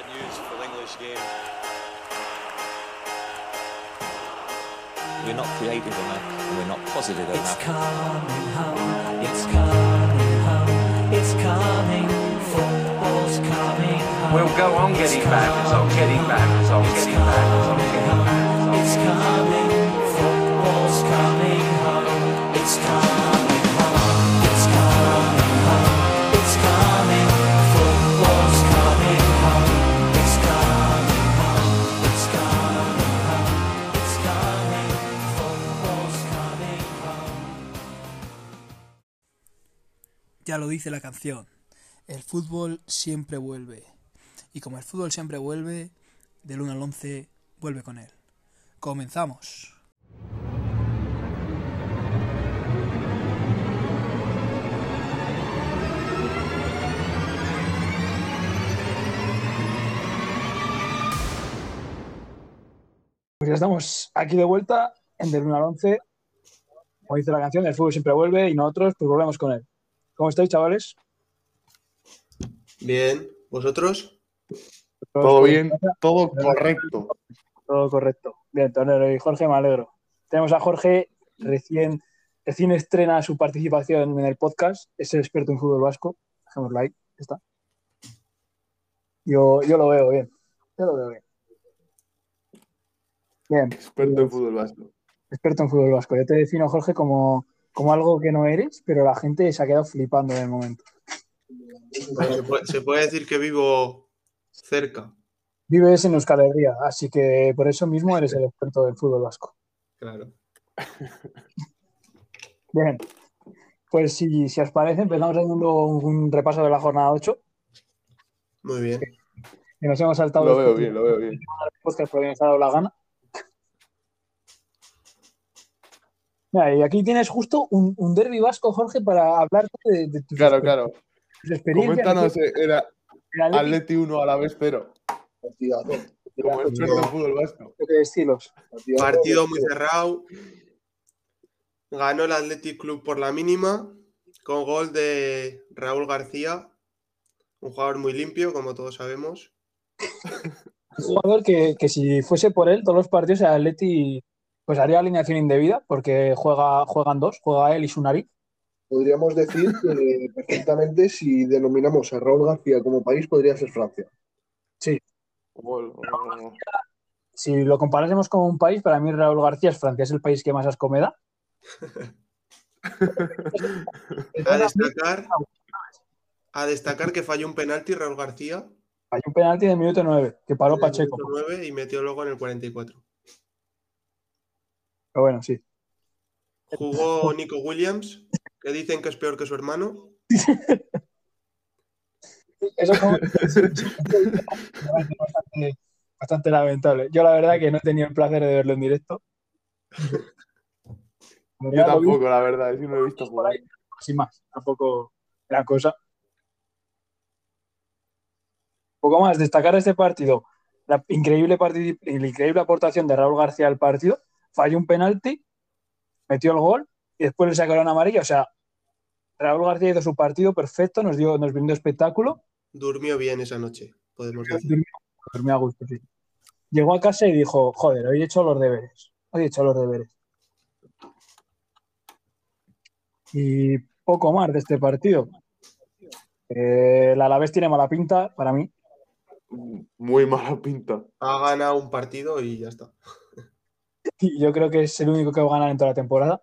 bad news for the English game. We're not creative enough, and we're not positive It's enough. coming home, it's coming home, it's coming, football's coming home. We'll go on It's getting back, on getting back, on It's getting back, on getting back. It's coming, Ya lo dice la canción. El fútbol siempre vuelve. Y como el fútbol siempre vuelve, del 1 al 11 vuelve con él. Comenzamos. Pues ya estamos aquí de vuelta en Del 1 al 11. Como dice la canción, el fútbol siempre vuelve y nosotros pues volvemos con él. ¿Cómo estáis, chavales? Bien, ¿vosotros? Todo bien, todo correcto. Todo correcto. Bien, Tonero y Jorge, me alegro. Tenemos a Jorge, recién, recién estrena su participación en el podcast. Es el experto en fútbol vasco. Dejémoslo ahí. Está. Yo, yo lo veo bien. Yo lo veo bien. Bien, Experto en fútbol vasco. experto en fútbol vasco. Yo te defino, Jorge, como, como algo que no eres, pero la gente se ha quedado flipando en el momento. Se puede, se puede decir que vivo cerca. Vives en Euskal Herria, así que por eso mismo eres el experto del fútbol vasco. Claro. Bien, pues si, si os parece, empezamos haciendo un, un repaso de la jornada 8, Muy bien. que nos hemos saltado Lo veo bien, lo veo bien. porque nos ha dado la gana. Mira, y aquí tienes justo un, un derbi vasco, Jorge, para hablar de, de tus, Claro, claro. tus. Coméntanos, eh, era El Atleti, Atleti 1 a la vez 0. Como en fútbol vasco. de estilos. Partido muy cerrado. Ganó el Athletic Club por la mínima, con gol de Raúl García, un jugador muy limpio, como todos sabemos. Un jugador que, que si fuese por él, todos los partidos el Atleti pues haría alineación indebida, porque juega, juegan dos, juega él y Sunari. Podríamos decir que perfectamente si denominamos a Raúl García como país podría ser Francia. Gol. Si lo comparásemos con un país, para mí Raúl García es Francia, es el país que más asco me da. A destacar, a destacar que falló un penalti Raúl García. Hay un penalti de minuto 9 que paró Pacheco. minuto 9 y metió luego en el 44. Pero bueno, sí. Jugó Nico Williams, que dicen que es peor que su hermano. Eso como... bastante, bastante lamentable. Yo la verdad que no he tenido el placer de verlo en directo. Yo tampoco, la verdad, sí no lo he visto Por jugar. ahí, sin más, tampoco la cosa. Un poco más, destacar este partido, la increíble, la increíble aportación de Raúl García al partido, falló un penalti, metió el gol y después le sacaron amarilla. O sea, Raúl García hizo su partido perfecto, nos dio, nos brindó espectáculo, Durmió bien esa noche, podemos decir. durmió, durmió a gusto, sí. Llegó a casa y dijo, joder, hoy he hecho los deberes, hoy he hecho los deberes. Y poco más de este partido. Eh, el Alavés tiene mala pinta para mí. Muy mala pinta. Ha ganado un partido y ya está. Y yo creo que es el único que va a ganar en toda la temporada.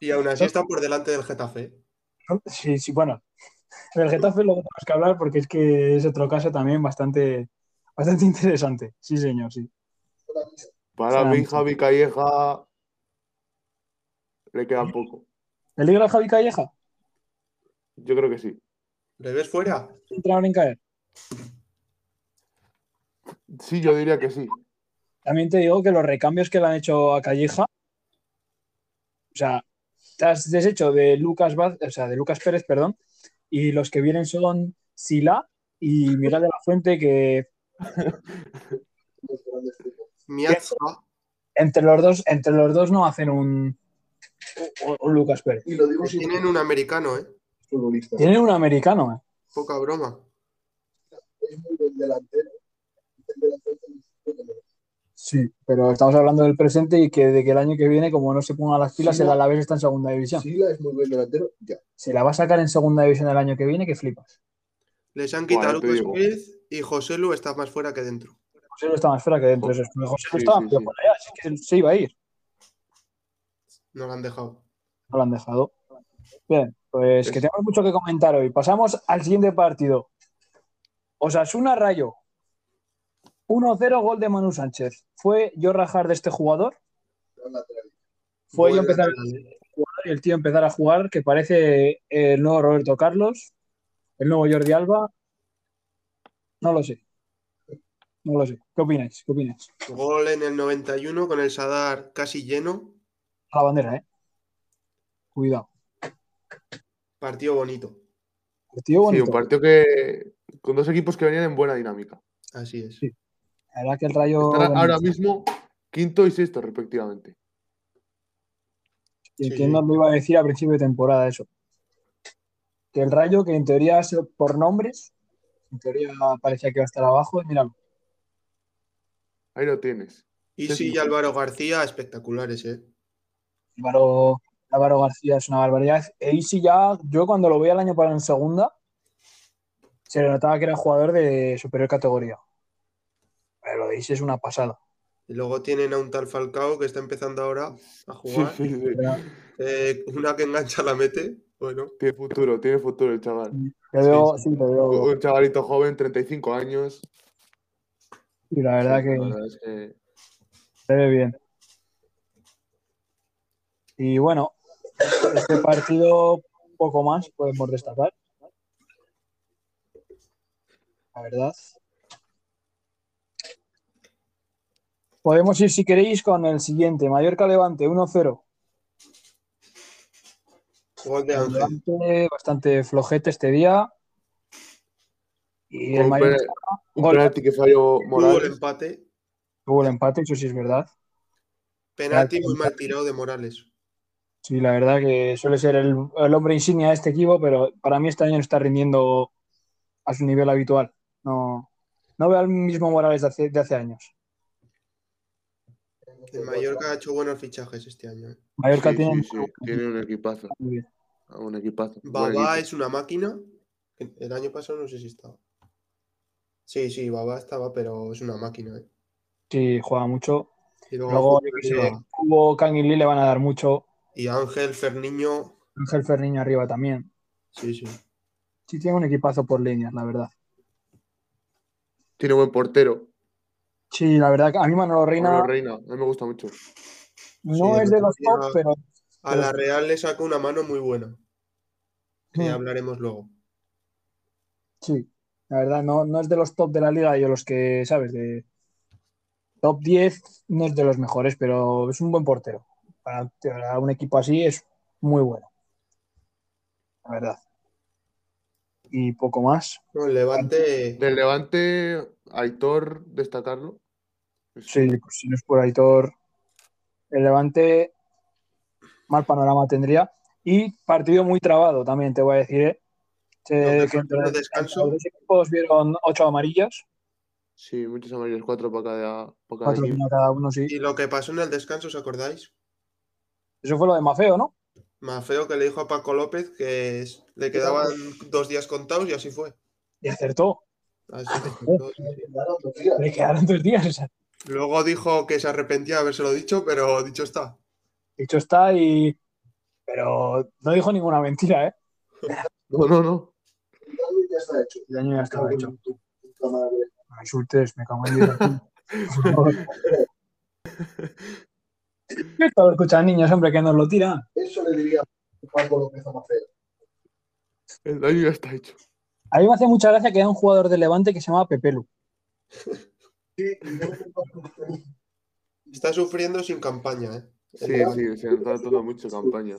Y aún así está por delante del Getafe. Sí, sí, bueno. El Getafe lo tenemos que hablar porque es que es otro caso también bastante, bastante interesante. Sí, señor, sí. Para mí, Javi Calleja le queda poco. ¿Peligra el Javi Calleja? Yo creo que sí. ¿Le ves fuera? ¿Entraron en caer? Sí, yo diría que sí. También te digo que los recambios que le han hecho a Calleja, o sea, te has deshecho de Lucas Vaz- o sea, de Lucas Pérez, perdón, y los que vienen son Sila y Miguel de la Fuente, que entre los dos, entre los dos no hacen un, un- Lucas Pérez. Y lo digo sin Tienen un americano, ¿eh? futbolista. Tienen un americano, ¿eh? Poca broma. es muy buen delantero. El delantero Sí, pero estamos hablando del presente y que de que el año que viene, como no se pongan las pilas, Sí, el. Alavés está en segunda división. Sila es muy buen delantero, ya. Se la va a sacar en segunda división el año que viene, que flipas. Les han quitado digo. Smith y José Lu está más fuera que dentro. José Lu está más fuera que dentro. Eso es. José Lu Sí, estaba sí, sí. por allá, así que se iba a ir. No lo han dejado. No lo han dejado. Bien, pues que tenemos mucho que comentar hoy. Pasamos al siguiente partido. Osasuna Rayo. 1-0 gol de Manu Sánchez. ¿Fue yo rajar de este jugador? Fue yo empezar lateral, ¿eh? y el tío empezar a jugar, que parece el nuevo Roberto Carlos, el nuevo Jordi Alba. No lo sé. No lo sé. ¿Qué opináis? ¿Qué opináis? Gol en el 91 con el Sadar casi lleno. A la bandera, ¿eh? Cuidado. Partido bonito. Partido Sí, bonito. un partido que. con dos equipos que venían en buena dinámica. Así es. Sí. La verdad que el Rayo. Ahora mismo quinto y sexto, respectivamente. Y Sí, quién nos lo iba a decir a principio de temporada eso. Que el Rayo, que en teoría es por nombres, en teoría parecía que iba a estar abajo, y míralo. Ahí lo tienes. Y Sí, y Álvaro García, espectaculares, ¿eh? Álvaro, Álvaro García es una barbaridad. E Isi ya, yo cuando lo veía el año pasado en segunda, se le notaba que era jugador de superior categoría. Pero lo de Isi es una pasada. Y luego tienen a un tal Falcao que está empezando ahora a jugar. sí, sí. Eh, una que engancha la mete. Bueno, Tiene futuro, tiene futuro el chaval. Le veo, Sí, sí, le veo. Un chavalito joven, 35 años. Y la verdad Sí, que la verdad es que- se ve bien. Y bueno, este partido poco más podemos destacar. La verdad. Podemos ir, si queréis, con el siguiente. Mallorca Levante 1-0. gol de Ángel. Levante bastante flojete este día. Y el Mallorca pe- un gol. penalti que falló Hubo el Morales. empate. tuvo el empate, eso sí es verdad. Penalti muy mal tirado de Morales. Sí, la verdad que suele ser el, el hombre insignia de este equipo, pero para mí este año no está rindiendo a su nivel habitual. No, no veo al mismo Morales de hace, de hace años. El Mallorca ha hecho buenos fichajes este año. ¿eh? Mallorca Sí, tiene sí, sí, tiene un equipazo. muy bien. Un equipazo. Babá es una máquina. El año pasado no sé si estaba. Sí, sí, Babá estaba, pero es una máquina. ¿eh? Sí, juega mucho. Y luego, Luego, Kang y Lee le van a dar mucho. y Ángel, Ferniño. Ángel Ferniño arriba también. Sí, sí. Sí, tiene un equipazo por líneas, la verdad. Tiene buen portero. Sí, la verdad que a mí Manolo Reina Manolo Reina. A mí me gusta mucho. no Sí, es de los top, pero A la Real le saca una mano muy buena. Que Hmm. hablaremos luego. Sí, la verdad, no, no es de los top de la liga y de los que, ¿sabes? De top 10 no es de los mejores, pero es un buen portero. Para, para un equipo así es muy bueno. La verdad. Y poco más. No, el Levante. Del Levante, Aitor, destacarlo. Sí, pues si no es por Aitor, el Levante mal panorama tendría. Y partido muy trabado también, te voy a decir. ¿eh? Que entre, descanso. entre los equipos vieron ocho amarillas, Sí, muchos amarillos, cuatro para cada, para cada cuatro equipo. cada uno, sí. Y lo que pasó en el descanso, ¿os acordáis? Eso fue lo de Mafeo, ¿no? Más feo que le dijo a Paco López que le quedaban dos días contados y así fue. Y acertó. Así días. Le quedaron dos días. o sea, Luego dijo que se arrepentía de habérselo dicho, pero dicho está. dicho está y. Pero no dijo ninguna mentira, ¿eh? No, no, no. El daño ya está hecho. El daño ya estaba hecho. No me insultes, me cago en Dios. Por favor. Esto lo escuchan niños, hombre, que nos lo tiran. Eso le diría Paco López a Maceo. El daño ya está hecho. A mí me hace mucha gracia que haya un jugador de Levante que se llama Pepelu. Sí, Está sufriendo sin campaña, ¿eh? El Sí, Levante. sí, se está notando mucho campaña.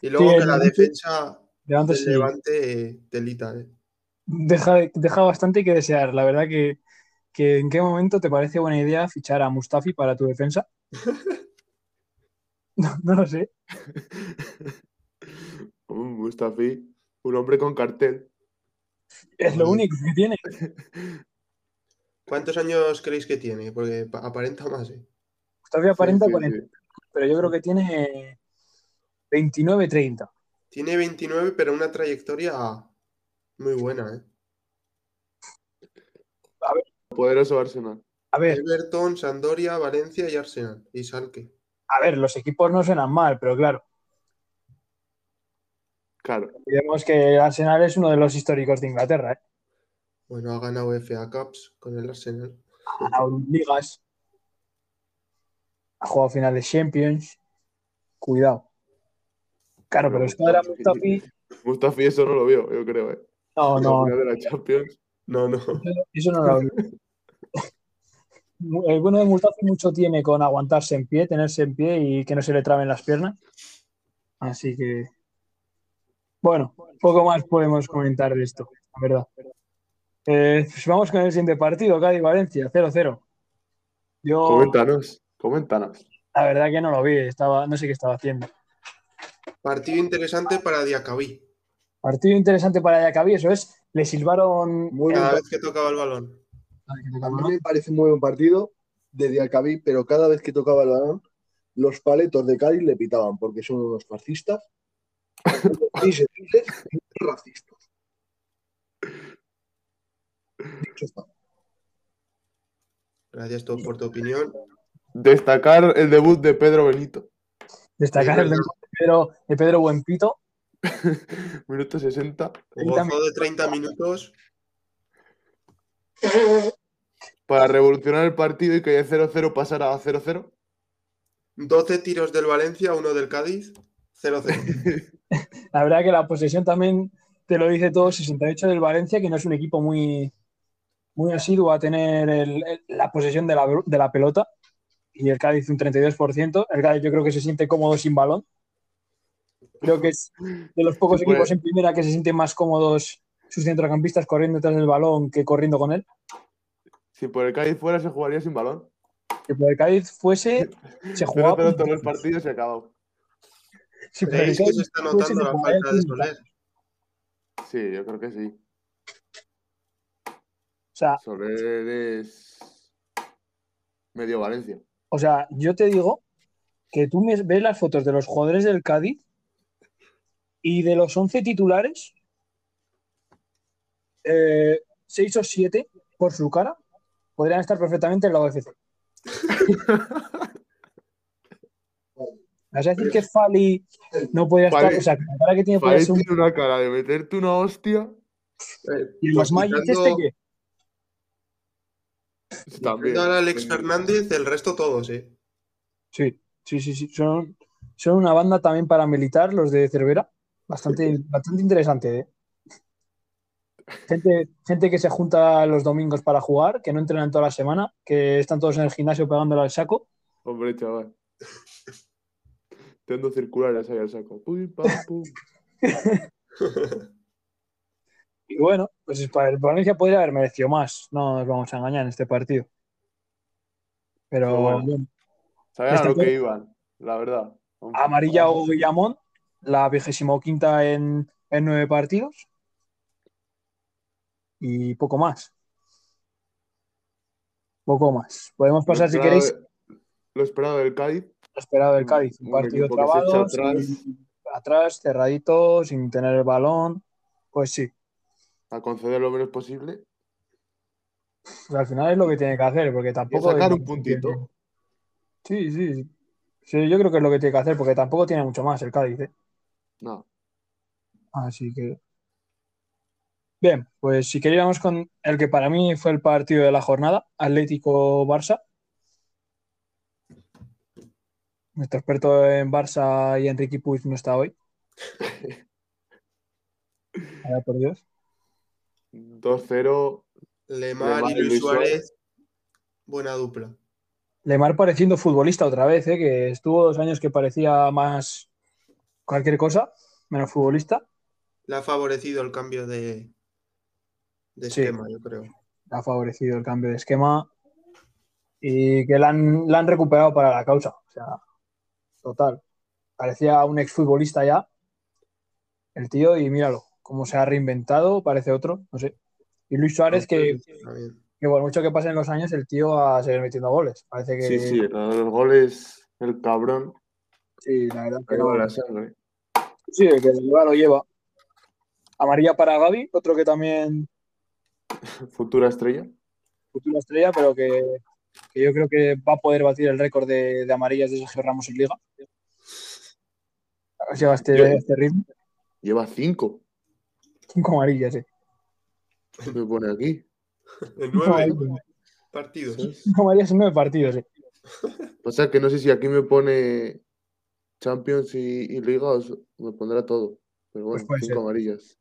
Y luego Sí, que la defensa Levante del sí, Levante eh, telita, ¿eh? deja, deja bastante que desear. La verdad que, que en qué momento te parece buena idea fichar a Mustafi para tu defensa. No, no lo sé. Un Mustafi. Un hombre con cartel. Es lo único que tiene. ¿Cuántos años creéis que tiene? Porque pa- aparenta más, ¿eh? Todavía aparenta Sí, sí, 40, sí. pero yo creo que tiene 29-30. Tiene 29, pero una trayectoria muy buena, ¿eh? Poderoso Arsenal. A ver, Everton, Sandoria, Valencia y Arsenal. Y Salque. a ver, los equipos no suenan mal, pero claro, Claro. vemos que el Arsenal es uno de los históricos de Inglaterra, ¿eh? Bueno, ha ganado FA Cups con el Arsenal. Ha ganado ligas, ha jugado final de Champions. Cuidado. Claro, pero es que ahora Mustafi. Mustafi eso no lo vio, yo creo, ¿eh? No, La no, final de la Champions. No, no. eso no lo El bueno de Mustafi mucho tiene con aguantarse en pie, tenerse en pie y que no se le traben las piernas. Así que. Bueno, poco más podemos comentar de esto, la verdad. Eh, pues vamos con el siguiente partido, Cádiz-Valencia, 0-0. Yo, Coméntanos, coméntanos. la verdad que no lo vi, estaba, no sé qué estaba haciendo. Partido interesante para Diacabí. Partido interesante para Yacabi, eso es, le silbaron Muy bien. Cada vez que tocaba el balón. A mí me parece muy buen partido de Diacabí, pero cada vez que tocaba el balón, los paletos de Cádiz le pitaban porque son unos fascistas, y racistas. Dicho está. Gracias todos por tu opinión. Destacar el debut de Pedro Benito. Destacar el de verdad. Pedro, de Pedro Buenpito. Minuto 60. Gozó de 30 minutos. Para revolucionar el partido y que de 0-0 pasara a 0-0. 12 tiros del Valencia, uno del Cádiz. 0-0. La verdad que la posesión también te lo dice todo, 68 del Valencia, que no es un equipo muy, muy asiduo a tener el- el- la posesión de la, de la pelota. Y el Cádiz un 32%. El Cádiz yo creo que se siente cómodo sin balón. Creo que es de los pocos Sí, pues. equipos en primera que se sienten más cómodos sus centrocampistas corriendo detrás del balón que corriendo con él. Si por el Cádiz fuera, se jugaría sin balón. Si por el Cádiz fuese, se jugaba. 0-0 todos los partidos y acabado. Si por el ¿Creéis que Cádiz se está notando se la falta de. Soler? Sí, yo creo que sí. O sea, Soler es medio Valencia. O sea, yo te digo que tú ves las fotos de los jugadores del Cádiz y de los 11 titulares, 6 o 7 por su cara podrían estar perfectamente en la UFC. ¿Vas a decir que Fali no podría estar? Fali- O sea, que la cara que tiene un... tiene una cara de meterte una hostia. Eh, ¿Y los Magic este qué? También. al Alex Fernández, el resto todos, ¿eh? Sí, sí, sí, sí. Son, son una banda también paramilitar, los de Cervera. Bastante, bastante interesante, ¿eh? Gente, gente que se junta los domingos para jugar, que no entrenan toda la semana, que están todos en el gimnasio pegándole al saco. Hombre, chaval. Tendo circulares ahí al saco. Pum, pam, pum. Y bueno, pues para el Valencia podría haber merecido más, no nos vamos a engañar en este partido. Pero Pero bueno. bueno, Sabían lo que iban, la verdad. amarilla o Guillamón, la vigésimo quinta en, en nueve partidos. Y poco más. Poco más. Podemos pasar, si queréis, Lo esperado del Cádiz. lo esperado del Cádiz. Un Un partido trabado, atrás. sin- atrás, cerradito, sin tener el balón. Pues sí, A conceder lo menos posible. pues al final es lo que tiene que hacer, porque tampoco. sacar un puntito. Sí, sí, sí. Sí, yo creo que es lo que tiene que hacer, porque tampoco tiene mucho más el Cádiz. ¿eh? No. Así que. Bien, pues si queríamos con el que para mí fue el partido de la jornada, Atlético-Barça. Nuestro experto en Barça y Enrique Puig no está hoy. Vaya por Dios. 2-0. Lemar Lemar y Luis Suárez, buena dupla. Lemar pareciendo futbolista otra vez, ¿eh? que estuvo dos años que parecía más cualquier cosa, menos futbolista. Le ha favorecido el cambio de, de Sí. esquema, yo creo. ha favorecido el cambio de esquema y que la han, la han recuperado para la causa. O sea, total. Parecía un exfutbolista ya, el tío, y míralo, cómo se ha reinventado, parece otro, no sé. Y Luis Suárez, que, bien. que por mucho que pasen los años, el tío va a seguir metiendo goles. Parece que Sí, sí, los goles, el cabrón. sí, la verdad que no. va la sangre. Sí, el que lo lleva, lo lleva. Amarilla para Gaby, otro que también Futura estrella. futura estrella, pero que, que yo creo que va a poder batir el récord de, de amarillas de Sergio Ramos en Liga. Lleva este, Yo- este ritmo. Lleva cinco. Cinco amarillas, sí. Me pone aquí. En nueve amarillas. partidos. Cinco amarillas en nueve partidos, sí. O sea que no sé si aquí me pone Champions y, y Liga me pondrá todo. Pero Pues bueno, cinco ser. amarillas.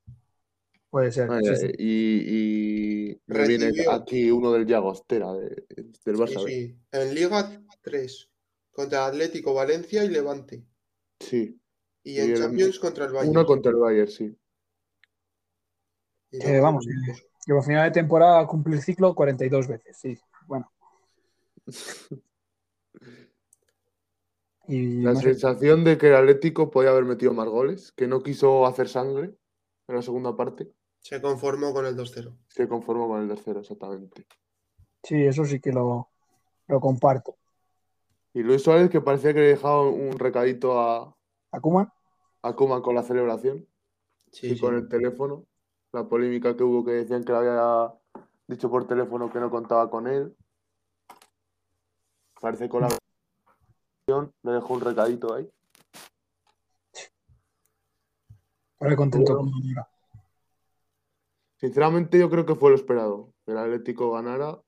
Puede ser. Sí, ya, sí. Y, y me viene aquí uno del Llagostera, de- del Sí, Barça. ¿ves? sí. En Liga 3. Contra Atlético, Valencia y Levante. Sí. Y Y en el- Champions contra el Bayern. Una contra el Bayern, sí. Luego- vamos, a final de temporada a cumplir ciclo 42 veces, sí. Bueno. Y La no sé, sensación de que el Atlético podía haber metido más goles, que no quiso hacer sangre en la segunda parte, Se conformó con el 2-0. se conformó con el tercero, exactamente. sí, eso sí que lo, lo comparto. Y Luis Suárez, que parecía que le dejaba un recadito a, ¿Akuma? a Koeman con la celebración Sí, y sí. con el teléfono. La polémica que hubo que decían que le había dicho por teléfono que no contaba con él. Parece que con la le dejó un recadito ahí. Ahora contento Bueno. con. Sinceramente, yo creo que fue lo esperado. Que el Atlético ganara.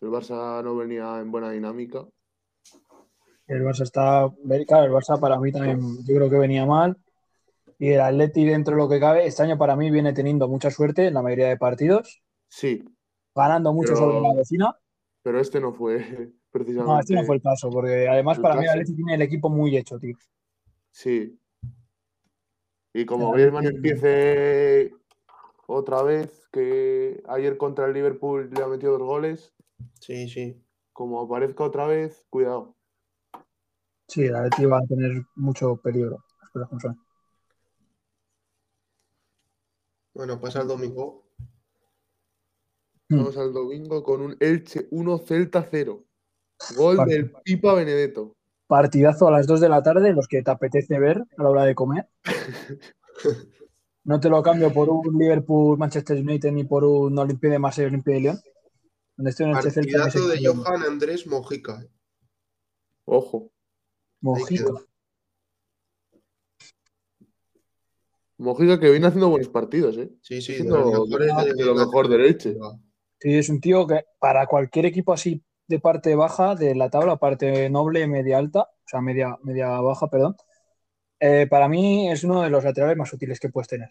El Barça no venía en buena dinámica. El Barça está. Claro, el Barça para mí también yo creo que venía mal. Y el Atleti, dentro de lo que cabe, este año para mí viene teniendo mucha suerte en la mayoría de partidos, Sí, ganando mucho Pero- sobre la vecina. pero este no fue precisamente. No, este no fue el caso, porque además para mí el. Atleti tiene el equipo muy hecho, tío. Sí. Y como Griezmann empiece otra vez, que ayer contra el Liverpool le ha metido dos goles, Sí, sí. como aparezca otra vez, cuidado. Sí, el Atleti va a tener mucho peligro. Bueno, pasa el domingo. Mm. Vamos al domingo con un Elche 1 Celta 0. Gol Partido. del Pipa Benedetto. Partidazo a las 2 de la tarde, los que te apetece ver a la hora de comer. No te lo cambio por un Liverpool-Manchester United ni por un Olympique de Marsella Olympique de Lyon. Donde estoy en el Partidazo de Johan Andrés Mojica. eh. Ojo. Mojica. Mojica que viene haciendo buenos partidos, ¿eh? Sí, sí, de de lo mejor del Elche. Sí, es un tío que para cualquier equipo así de parte baja de la tabla, parte noble, media alta, o sea, media, media baja, perdón, eh, para mí es uno de los laterales más útiles que puedes tener.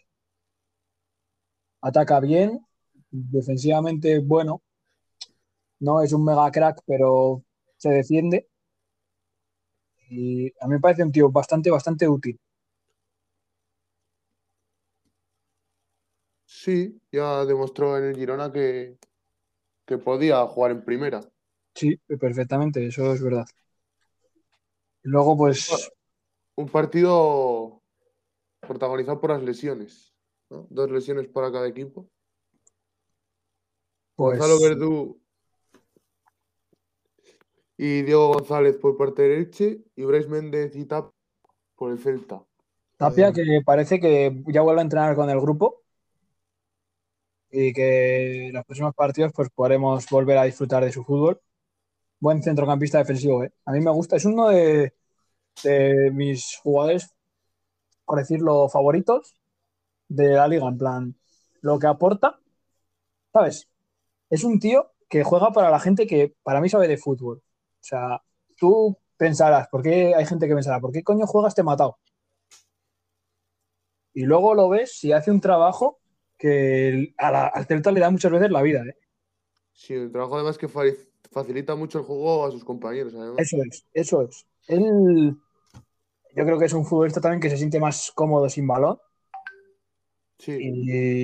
Ataca bien, defensivamente bueno, no es un mega crack, pero se defiende. Y a mí me parece un tío bastante, bastante útil. Sí, ya demostró en el Girona que, que podía jugar en primera. Sí, perfectamente, eso es verdad. Y luego, pues, Un partido protagonizado por las lesiones. ¿no? Dos lesiones para cada equipo. pues Gonzalo Verdú y Diego González por parte del Elche y Brais Méndez y Tap por el Celta. Tapia, que parece que ya vuelve a entrenar con el grupo y que en los próximos partidos pues podremos volver a disfrutar de su fútbol. Buen centrocampista defensivo, ¿eh? A mí me gusta, es uno de, de mis jugadores, por decirlo, favoritos de la liga, en plan, lo que aporta, ¿sabes? Es un tío que juega para la gente que para mí sabe de fútbol. O sea, tú pensarás, ¿por qué hay gente que pensará, ¿por qué coño juega este matado? Y luego lo ves y hace un trabajo que a la- al Celta le da muchas veces la vida. ¿eh? Sí, el trabajo además que fa- facilita mucho el juego a sus compañeros. Además. Eso es, eso es. Él, yo creo que es un futbolista también que se siente más cómodo sin balón. Sí, Y,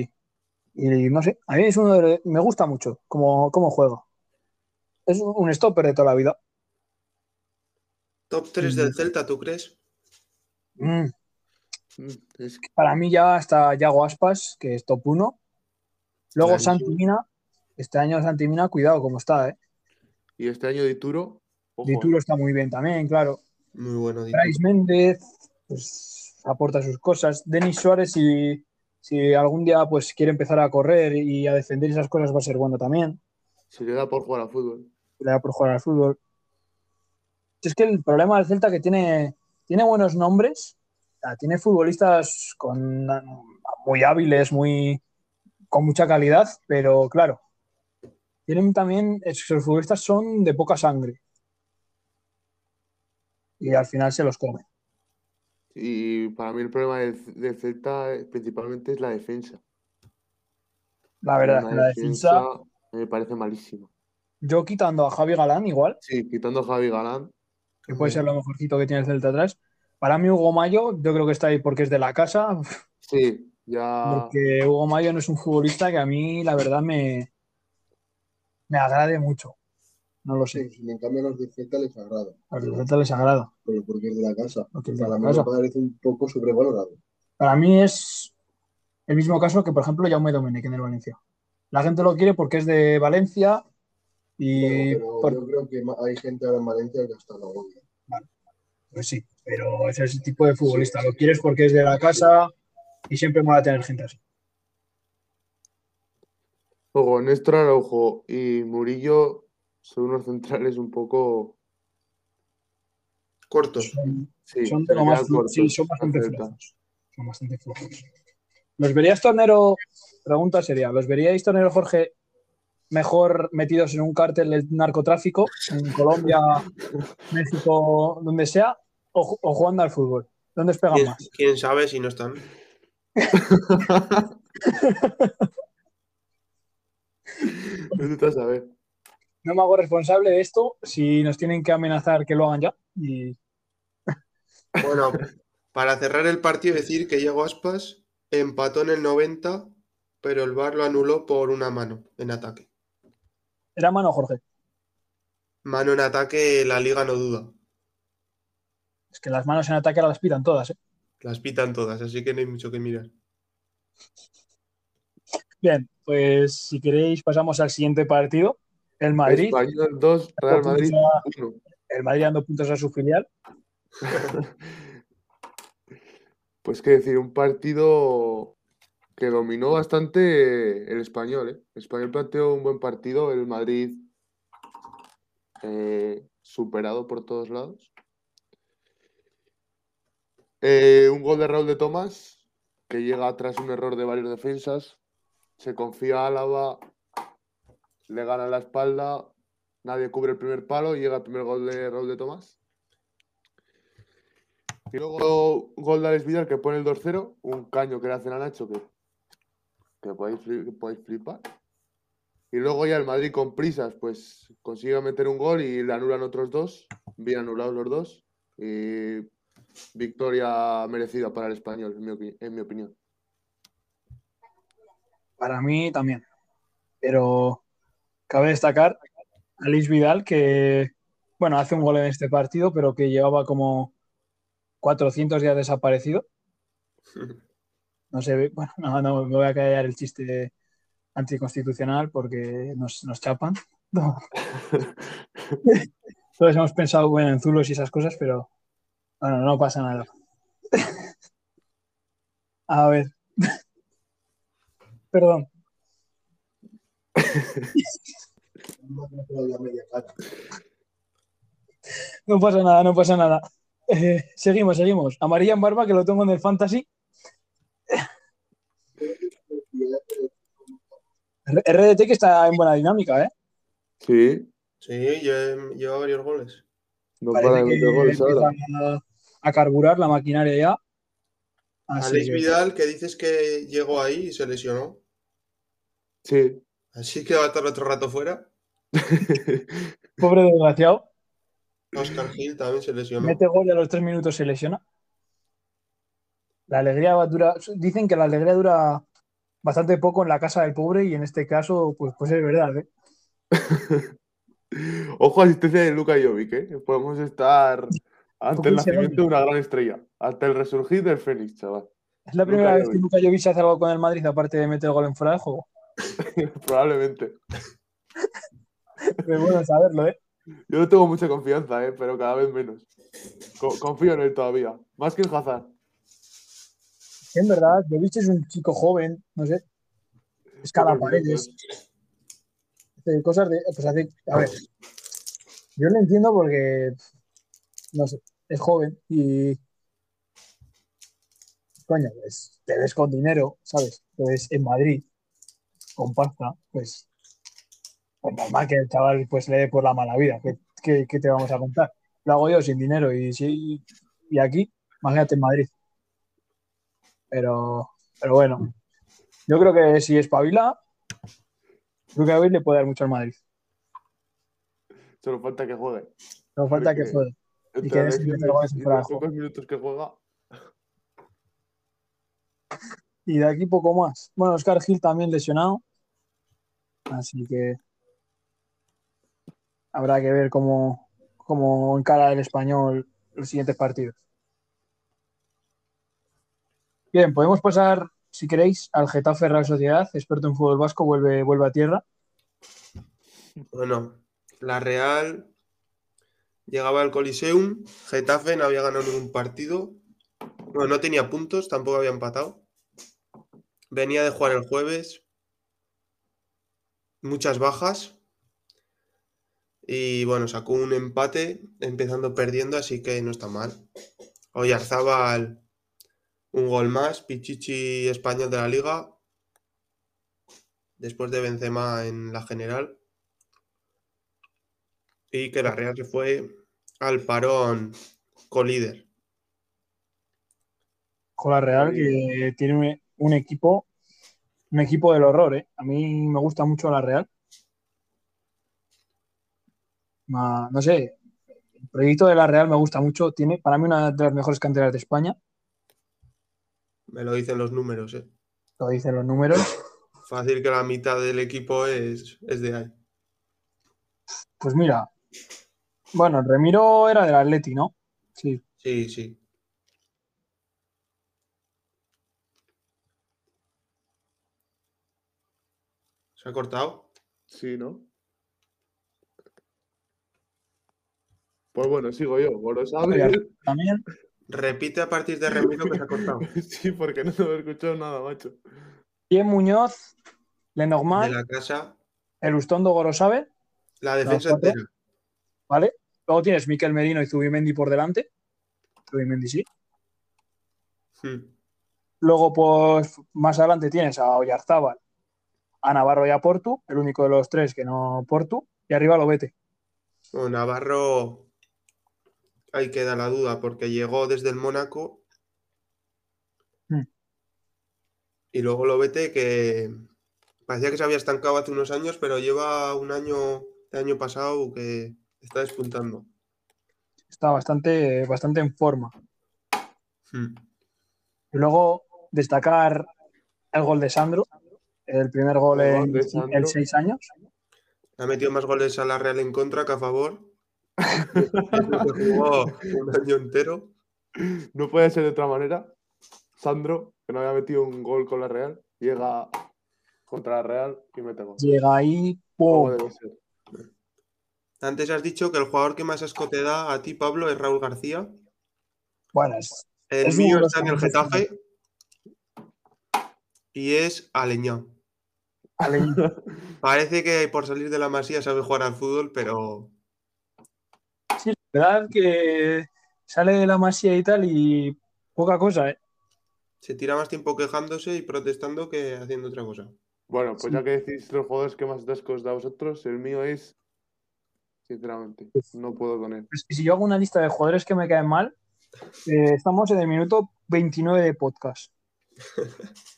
y no sé, a mí es uno de, me gusta mucho cómo, cómo juega. Es un stopper de toda la vida. Top 3 del Celta, ¿tú crees? Mm. Mm, Es que- Para mí ya está Yago Aspas, que es top 1. Luego Clarísimo. Santi Mina. Este año Santi Mina, cuidado cómo está, ¿eh? Y este año Dituro, ojo, Dituro está muy bien también, claro. Muy bueno. Bryce Méndez, pues aporta sus cosas. Denis Suárez, si, si algún día pues quiere empezar a correr y a defender esas cosas, va a ser bueno también. se le da por jugar al fútbol. Le da por jugar al fútbol. Es que el problema del Celta que tiene, tiene buenos nombres, tiene futbolistas con, muy hábiles, muy, con mucha calidad, pero claro, tienen también, esos futbolistas son de poca sangre. Y al final se los comen. Y para mí el problema del, del Celta eh, principalmente es la defensa. La verdad, Una la defensa, me parece malísima. yo quitando a Javi Galán igual, Sí, quitando a Javi Galán, que puede ser lo mejorcito que tiene el Celta atrás. Para mí Hugo Mayo, yo creo que está ahí porque es de la casa, sí, ya porque Hugo Mayo no es un futbolista que a mí la verdad me, me agrade mucho. No lo sé, Sí, en cambio a los de Celta les agrada, a los del Celta les agrada. pero porque es de la casa. Porque es de Para la mí casa. me parece un poco sobrevalorado. Para mí es el mismo caso que, por ejemplo, Jaume Domenech en el Valencia. La gente lo quiere porque es de Valencia y por- yo creo que hay gente ahora en Valencia que hasta lo odia. Pues sí, pero es ese tipo de futbolista. Lo quieres porque es de la casa y siempre mola tener gente así. Luego, Néstor Araujo y Murillo son unos centrales un poco. Cortos. Son, Sí, son de lo más cortos sí, son bastante flojos. Son bastante flojos. ¿Los veríais, Tornero? Pregunta sería, ¿los veríais, Tornero Jorge, mejor metidos en un cártel del narcotráfico en Colombia, México, donde sea, o, ju- o jugando al fútbol? ¿Dónde os pegan ¿Quién, más? quién sabe si no están? Vete a saber. No me hago responsable de esto si nos tienen que amenazar que lo hagan ya. Y Bueno, para cerrar el partido, decir que Diego Aspas empató en el 90, pero el VAR lo anuló por una mano en ataque. era mano, Jorge. Mano en ataque, la liga no duda. Es que las manos en ataque las pitan todas. ¿eh? Las pitan todas, así que no hay mucho que mirar. Bien, pues si queréis pasamos al siguiente partido. El Madrid. Español 2, Real Madrid Puntos 1. El Madrid dando puntos a su filial. Pues qué decir, un partido que dominó bastante el español. ¿eh? El español planteó un buen partido, el Madrid eh, superado por todos lados. Eh, un gol de Raúl de Tomás, que llega tras un error de varios defensas. Se confía a Álava, le gana la espalda, nadie cubre el primer palo y llega el primer gol de Raúl de Tomás. Y luego gol de Alex que pone el 2-0, un caño que le hacen a Nacho que, que, podéis, que podéis flipar. Y luego ya el Madrid con prisas pues consigue meter un gol y le anulan otros dos, bien anulados los dos. Y victoria merecida para el español, en mi opinión. Para mí también. Pero cabe destacar a Luis Vidal que, bueno, hace un gol en este partido, pero que llevaba como 400 días desaparecido. No sé, bueno, no, no, me voy a callar el chiste anticonstitucional porque nos, nos chapan. No. Todos hemos pensado bueno, en zulos y esas cosas, pero bueno, no pasa nada. A ver. Perdón. No pasa nada, no pasa nada. Eh, seguimos, seguimos. Amarilla en barba, que lo tengo en el fantasy. RDT que está en buena dinámica, ¿eh? Sí, Sí, lle- lleva varios goles. no para que goles ahora. a, a carburar la maquinaria ya. Así Alex que- Vidal, que dices que llegó ahí y se lesionó. Sí. Así que va a estar otro rato fuera. Pobre desgraciado. Oscar Gil también se lesionó. Mete gol y a los tres minutos se lesiona. La alegría va- dura. Dicen que la alegría dura bastante poco en la casa del pobre y en este caso, pues, pues es verdad. ¿eh? Ojo asistencia de Luka Jovic, ¿eh? Podemos estar Ante el nacimiento de una gran estrella. Ante el resurgir del Fénix, chaval. Es la primera vez que. Luka Jovic hace algo con el Madrid aparte de meter gol en fuera de juego. Probablemente. Es bueno saberlo, ¿eh? Yo no tengo mucha confianza, ¿eh? pero cada vez menos. Co- confío en él todavía. Más que en Hazard. En verdad, Jovic es un chico joven, no sé. Escala Pocos paredes. hace cosas de. Pues hace. A ver. Yo lo entiendo porque. No sé. Es joven y. Coño, pues te ves con dinero, ¿sabes? Te ves en Madrid con pasta, pues. Pues normal que el chaval pues le dé por la mala vida. ¿Qué, qué- qué te vamos a contar? Lo hago yo sin dinero y, si, y aquí, imagínate en Madrid. Pero, pero bueno, yo creo que si espabila, creo que hoy le puede dar mucho al Madrid. Solo falta que juegue. No falta que Porque juegue. Que y fuera de los juego. pocos minutos que juega. Y de aquí poco más. Bueno, Oscar Gil también lesionado. Así que habrá que ver cómo, cómo encara el español los siguientes partidos. Bien, podemos pasar, si queréis, al Getafe Real Sociedad, experto en fútbol vasco, vuelve, vuelve a tierra. Bueno, la Real llegaba al Coliseum, Getafe no había ganado ningún partido, bueno, no tenía puntos, tampoco había empatado. Venía de jugar el jueves, muchas bajas y bueno, sacó un empate empezando perdiendo, así que no está mal. Oyarzábal un gol más, Pichichi español de la liga, después de Benzema en la general y que la Real se fue al parón colíder. Con la Real, que tiene un, un equipo, un equipo del horror, ¿eh? A mí me gusta mucho la Real. Ma- no sé, el proyecto de la Real me gusta mucho. Tiene para mí una de las mejores canteras de España, Me lo dicen los números, ¿eh? lo dicen los números. Fácil que la mitad del equipo es, es de ahí. Pues mira, bueno, Remiro era del Atleti, ¿no? Sí, Sí, sí. ¿Se ha cortado? Sí, ¿no? Pues bueno, sigo yo. Gorosabel. también. Repite a partir de Remiro que se ha cortado. sí, porque no he escuchado nada, macho. Bien Muñoz, De Lenormand, la casa, el Ustondo Gorosabel, la defensa entera. ¿vale? Luego tienes Miquel Merino y Zubimendi por delante. Zubimendi sí. Hmm. Luego, pues más adelante tienes a Oyarzábal, a Navarro y a Portu, el único de los tres que no Portu, y arriba lo vete. Bueno, Navarro, ahí queda la duda, porque llegó desde el Mónaco Hmm. y luego lo vete que parecía que se había estancado hace unos años, pero lleva un año, el año pasado, que está despuntando. Está bastante, bastante en forma. Y luego destacar el gol de Sandro, el primer gol en, en seis años. Ha metido más goles a la Real en contra que a favor. Jugó un año entero. No puede ser de otra manera. Sandro, que no había metido un gol con la Real, llega contra la Real y mete gol. Llega ahí. Antes has dicho que el jugador que más asco te da a ti, Pablo, es Raúl García. Bueno, es- El Es mío está en el Getafe. Y es Aleñá. Parece que por salir de la masía sabe jugar al fútbol, pero sí, la verdad que sale de la masía y tal y poca cosa, ¿eh? se tira más tiempo quejándose y protestando que haciendo otra cosa. Bueno, pues Sí. ya que decís los jugadores que más asco os da a vosotros, el mío es. Sinceramente, no puedo con él. Pues si yo hago una lista de jugadores que me caen mal, eh, estamos en el minuto 29 de podcast.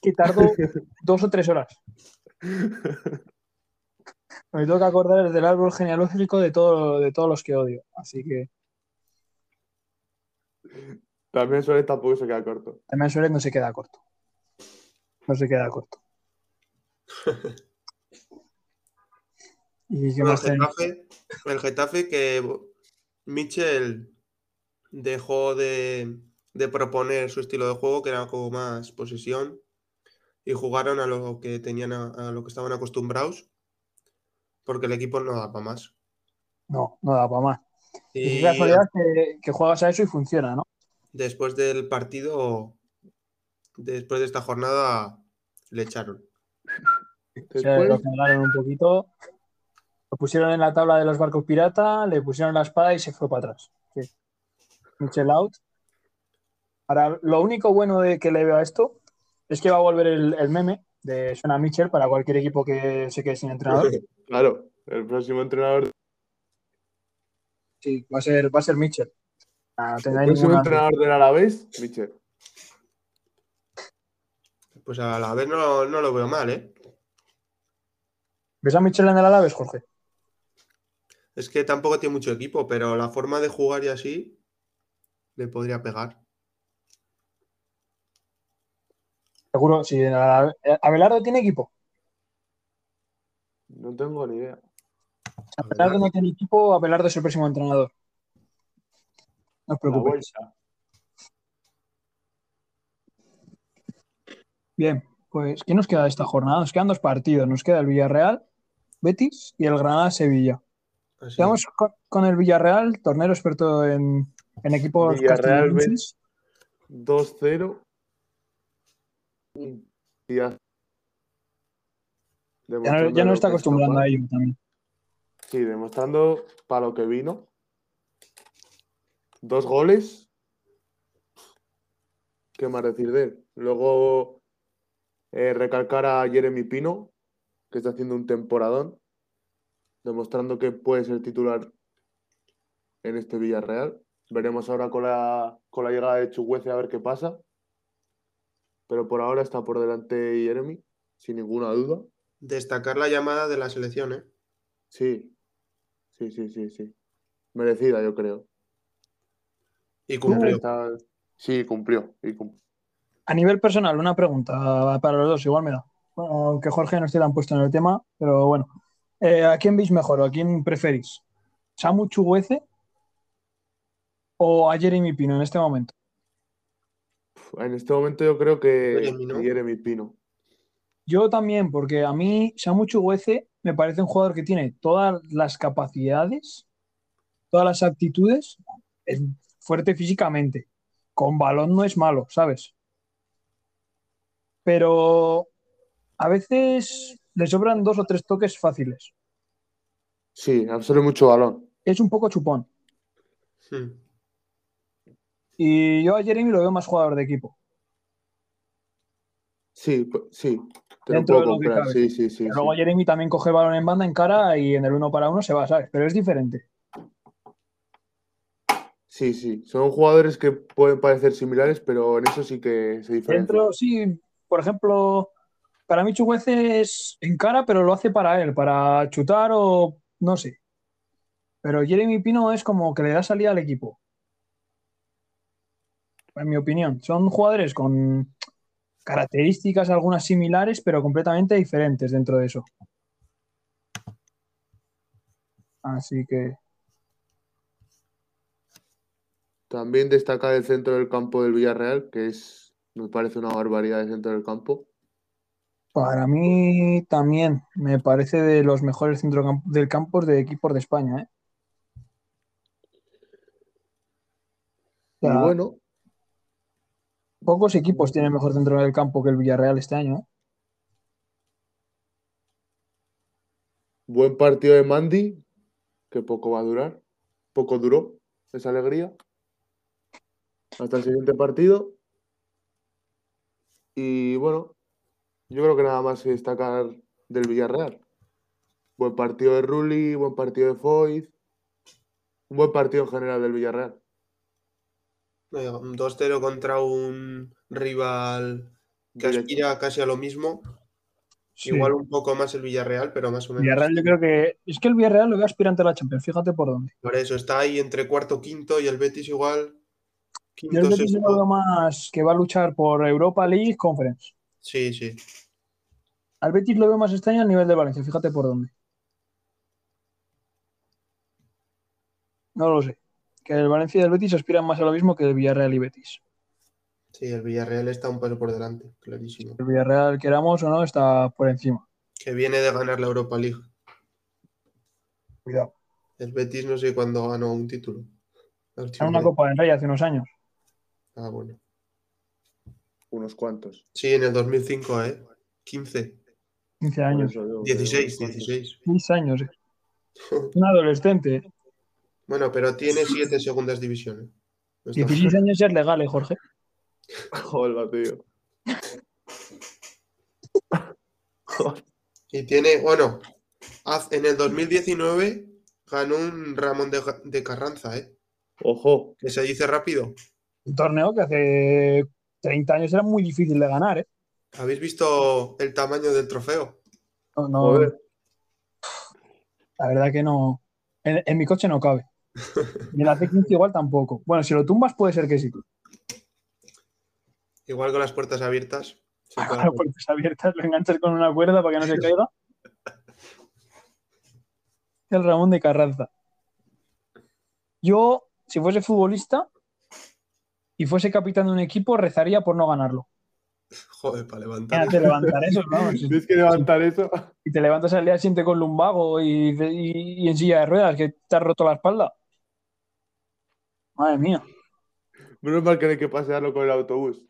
Que tardo dos o tres horas. Me tengo que acordar del árbol genealógico de, todo, de todos los que odio. Así que También Suárez tampoco se queda corto. también Suárez no se queda corto. No se queda corto. ¿Y qué Bueno, el más? Getafe, el Getafe que Michel dejó de, de proponer su estilo de juego, que era como más posesión, y jugaron a lo que tenían a, a lo que estaban acostumbrados, porque el equipo no da para más. No, no da para más. Y Y es casualidad que, que juegas a eso y funciona, ¿no? después del partido, después de esta jornada, le echaron. Se lo cargaron un poquito. Lo pusieron en la tabla de los barcos pirata, le pusieron la espada y se fue para atrás. Sí. Michel out. Ahora, lo único bueno de que le veo a esto es que va a volver el, el meme de Suena Michel para cualquier equipo que se quede sin entrenador. claro, el próximo entrenador, Sí, va a ser, va a ser Michel. Ah, no el próximo entrenador del Alavés, Michel. Pues a la vez no, no lo veo mal, ¿eh? ¿Ves a Michel en el Alavés, Jorge? Es que tampoco tiene mucho equipo, pero la forma de jugar y así le podría pegar. Seguro, Alavés- Abelardo tiene equipo. No tengo ni idea. Abelardo no tiene equipo, Abelardo es el próximo entrenador. No os La preocupéis. bolsa. Bien, pues ¿qué nos queda de esta jornada? Nos quedan dos partidos. Nos queda el Villarreal, Betis y el Granada-Sevilla. Vamos con, con el Villarreal, tornero experto en, en equipos Villarreal, castellonenses. 2-0. Ya. Ya no, ya no está acostumbrando a ello también. Sí, demostrando para lo que vino. Dos goles. ¿Qué más decir de él? Luego eh, recalcar a Jeremy Pino, que está haciendo un temporadón, demostrando que puede ser titular en este Villarreal. Veremos ahora con la, con la llegada de Chuguece a ver qué pasa. Pero por ahora está por delante Jeremy, sin ninguna duda. Destacar la llamada de la selección, ¿eh? Sí, sí, sí, sí, sí. Merecida, yo creo. Y cumplió. Está- Sí, cumplió. y cum- A nivel personal, una pregunta para los dos, igual me da. Bueno, aunque Jorge no esté tan puesto en el tema, pero bueno. Eh, ¿A quién veis mejor o a quién preferís? ¿Samu Chuguece o a Jeremy Pino en este momento? En este momento yo creo que Jeremy, ¿no? Jeremy Pino. Yo también, porque a mí Samu Chuguece me parece un jugador que tiene todas las capacidades, todas las aptitudes, es fuerte físicamente. Con balón no es malo, ¿sabes? Pero a veces le sobran dos o tres toques fáciles. Sí, absorbe mucho balón. Es un poco chupón. Hmm. Y yo a Jeremy lo veo más jugador de equipo. Sí, sí. Te lo puedo comprar. cabe. Sí, sí, sí. Luego Jeremy también coge balón en banda, en cara y en el uno para uno se va, ¿sabes? Pero es diferente. Sí, sí. Son jugadores que pueden parecer similares, pero en eso sí que se diferencian. Dentro, sí, por ejemplo, para mí Chuguece es en cara, pero lo hace para él, para chutar o no sé. Pero Jeremy Pino es como que le da salida al equipo. En mi opinión, son jugadores con características algunas similares, pero completamente diferentes dentro de eso. Así que También destaca el centro del campo del Villarreal, que es, me parece una barbaridad el centro del campo. para mí también me parece de los mejores centrocamp- del campo de equipos de España. ¿eh? O Y sea, bueno, Pocos equipos tienen mejor centro del campo que el Villarreal este año. ¿eh? buen partido de Mandy, que poco va a durar. Poco duró esa alegría. Hasta el siguiente partido. Y bueno, yo creo que nada más que destacar del Villarreal. Buen partido de Rulli, buen partido de Foyt. Un buen partido en general del Villarreal. Venga, Un 2-0 contra un rival que aspira casi a lo mismo. Sí. Igual un poco más el Villarreal, pero más o menos. Villarreal yo creo que... Es que el Villarreal lo veo aspirante a la Champions, fíjate por dónde. Por eso está ahí entre cuarto quinto y el Betis igual. Yo Quinto, el Betis lo sexto. veo más que va a luchar por Europa League Conference. Sí, sí. Al Betis lo veo más este año al nivel de Valencia, fíjate por dónde. No lo sé. Que el Valencia y el Betis aspiran más a lo mismo que el Villarreal y Betis. Sí, el Villarreal está un paso por delante, clarísimo. El Villarreal, queramos o no, está por encima. Que viene de ganar la Europa League. Cuidado. El Betis no sé cuándo ganó un título. Era una. Copa del Rey hace unos años. Ah, bueno. Unos cuantos. Sí, en el 2005, ¿eh? 15. 15 Por años. digo que 16, unos cuantos. 16. 15 años. eh. Un adolescente. Bueno, pero tiene 7 segundas divisiones. No está 16 años ya es legal, eh, Jorge. Joder, tío. Y tiene, bueno, en el 2019 ganó un Ramón de, de Carranza, ¿eh? Ojo. Que se dice rápido. Un torneo que hace 30 años era muy difícil de ganar, ¿eh? ¿Habéis visto el tamaño del trofeo? No, no, Joder. la verdad que no. En, en mi coche no cabe. Y en la C15 igual tampoco. Bueno, si lo tumbas puede ser que sí. Igual con las puertas abiertas. Con las puertas abiertas, lo enganchas con una cuerda para que no se caiga. El Ramón de Carranza. Yo, si fuese futbolista y fuese capitán de un equipo, rezaría por no ganarlo. Joder, para levantar. Te levantar eso, vamos. Tienes que levantar eso. Y te levantas al día siguiente con lumbago y, y- y en silla de ruedas, que te has roto la espalda. Madre mía, Menos mal que no hay que pasearlo con el autobús.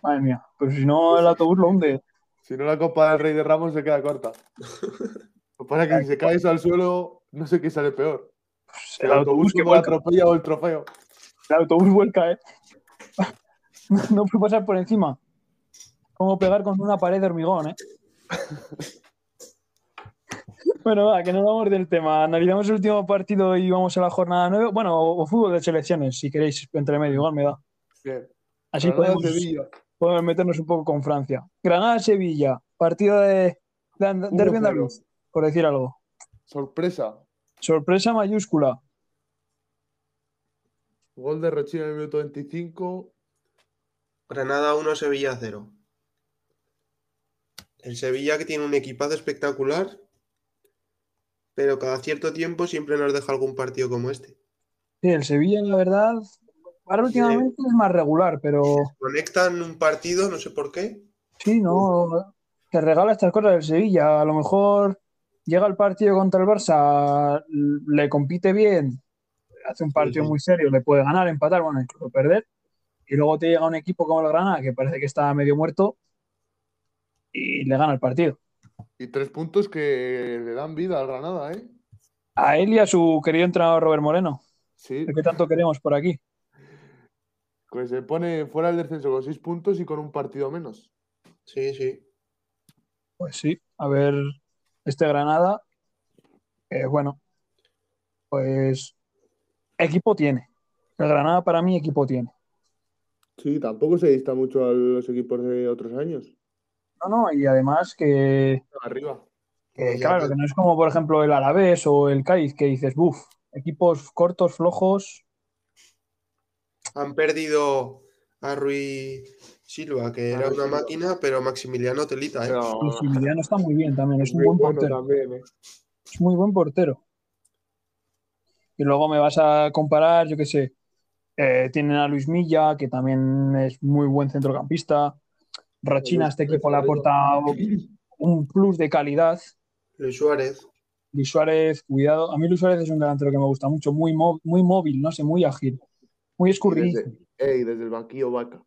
madre mía. Pero si no, el autobús lo hunde. Si no, la copa del Rey de Ramos se queda corta. Lo que pasa es que si se cae eso al suelo, no sé qué sale peor. El autobús que como vuelca, atropella o el trofeo. el autobús vuelca, ¿eh? No puede pasar por encima. Como pegar con una pared de hormigón, ¿eh? Bueno, va, que nos vamos del tema. Analizamos el último partido y vamos a la jornada 9. Bueno, o, o fútbol de selecciones, si queréis, entre medio, igual me da. Bien. Así Granada, podemos, Sevilla. podemos meternos un poco con Francia. Granada-Sevilla, partido de, de derbi 1-0. andaluz, por decir algo. Sorpresa. Sorpresa mayúscula. Gol de Rochina en el minuto 25. Granada 1, Sevilla 0. El Sevilla que tiene un equipazo espectacular, pero cada cierto tiempo siempre nos deja algún partido como este. Sí, el Sevilla, la verdad, ahora últimamente es más regular, pero Conectan un partido, no sé por qué. sí, no, te regala estas cosas el Sevilla. A lo mejor llega el partido contra el Barça, le compite bien, hace un partido sí. muy serio, le puede ganar, empatar, bueno, incluso perder. Y luego te llega un equipo como el Granada, que parece que está medio muerto, y le gana el partido. Y tres puntos que le dan vida al Granada, ¿eh? A él y a su querido entrenador Robert Moreno, Sí. el que tanto queremos por aquí. Que se pone fuera del descenso con seis puntos y con un partido menos. Sí, sí. Pues sí, a ver, este Granada, eh, bueno, pues equipo tiene. El Granada para mí equipo tiene. Sí, tampoco se dista mucho a los equipos de otros años. No, no, y además que, Arriba. que, Ya, claro, que no es como por ejemplo el Alavés o el Cádiz, que dices, buf, equipos cortos, flojos. Han perdido a Rui Silva, que era una máquina, pero Maximiliano Telita, ¿eh? Similiano está muy bien también, es un muy buen bueno portero. también, ¿eh? Es muy buen portero. Y luego me vas a comparar, yo qué sé, eh, tienen a Luis Milla, que también es muy buen centrocampista. Rochina a este equipo le aporta un plus de calidad. Luis Suárez. Luis Suárez, cuidado. A mí Luis Suárez es un delantero que me gusta mucho, muy, muy móvil, no sé, muy ágil, muy Y escurridizo. desde, ey, desde el banquillo, vaca.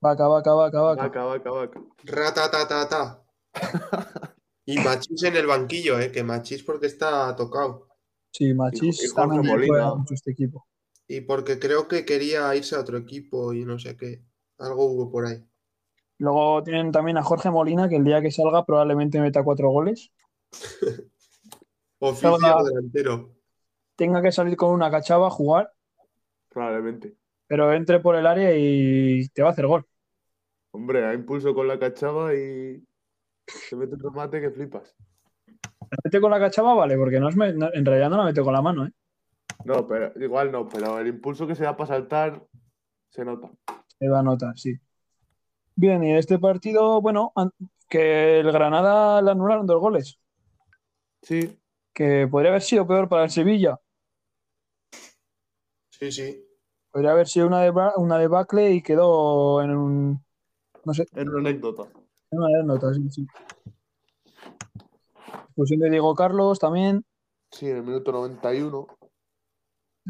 Vaca, vaca, vaca, vaca. Vaca, vaca, vaca. Ratatatata. Y Machís en el banquillo, ¿eh? Que Machís porque está tocado. Sí, Y- y también juega mucho este equipo. Y porque creo que quería irse a otro equipo y no sé qué. Algo hubo por ahí. Luego tienen también a Jorge Molina, que el día que salga probablemente meta cuatro goles. Oficio Salga- delantero. Tenga que salir con una cachava a jugar, Probablemente. pero entre por el área y te va a hacer gol. Hombre, a impulso con la cachava y se mete un remate que flipas. La mete con la cachava, vale, porque no es me- en realidad no la mete con la mano, ¿eh? No, pero igual no, pero el impulso que se da para saltar se nota. Se va a notar, sí. Bien, y en este partido, bueno, que el Granada le anularon dos goles, Sí, que podría haber sido peor para el Sevilla. Sí, sí. Podría haber sido una, de, una debacle y quedó en un. No sé, Es una anécdota. en una anécdota, sí, sí. Expulsión de Diego Carlos también, Sí, en el minuto 91.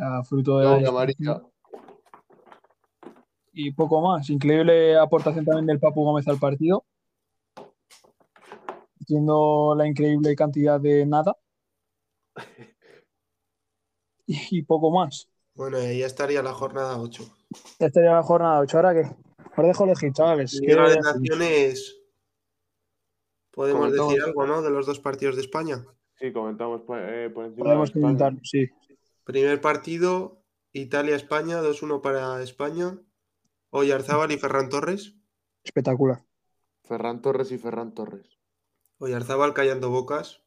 a fruto de. Doble amarilla. Y poco más. Increíble aportación también del Papu Gómez al partido. Haciendo la increíble cantidad de nada. Y, y poco más. Bueno, y ahí estaría la jornada 8. Ya estaría la jornada 8. ¿Ahora qué? Os dejo elegir, chavales. ¿Qué- Liga de Naciones. Podemos Comentamos. decir algo, ¿no? De los dos partidos de España. Sí, comentamos por, eh, por encima. Podemos comentar, sí. Primer partido, Italia-España, 2-1 para España. Oyarzábal y Ferran Torres. Espectacular. Ferran Torres y Ferran Torres. Oyarzábal callando bocas.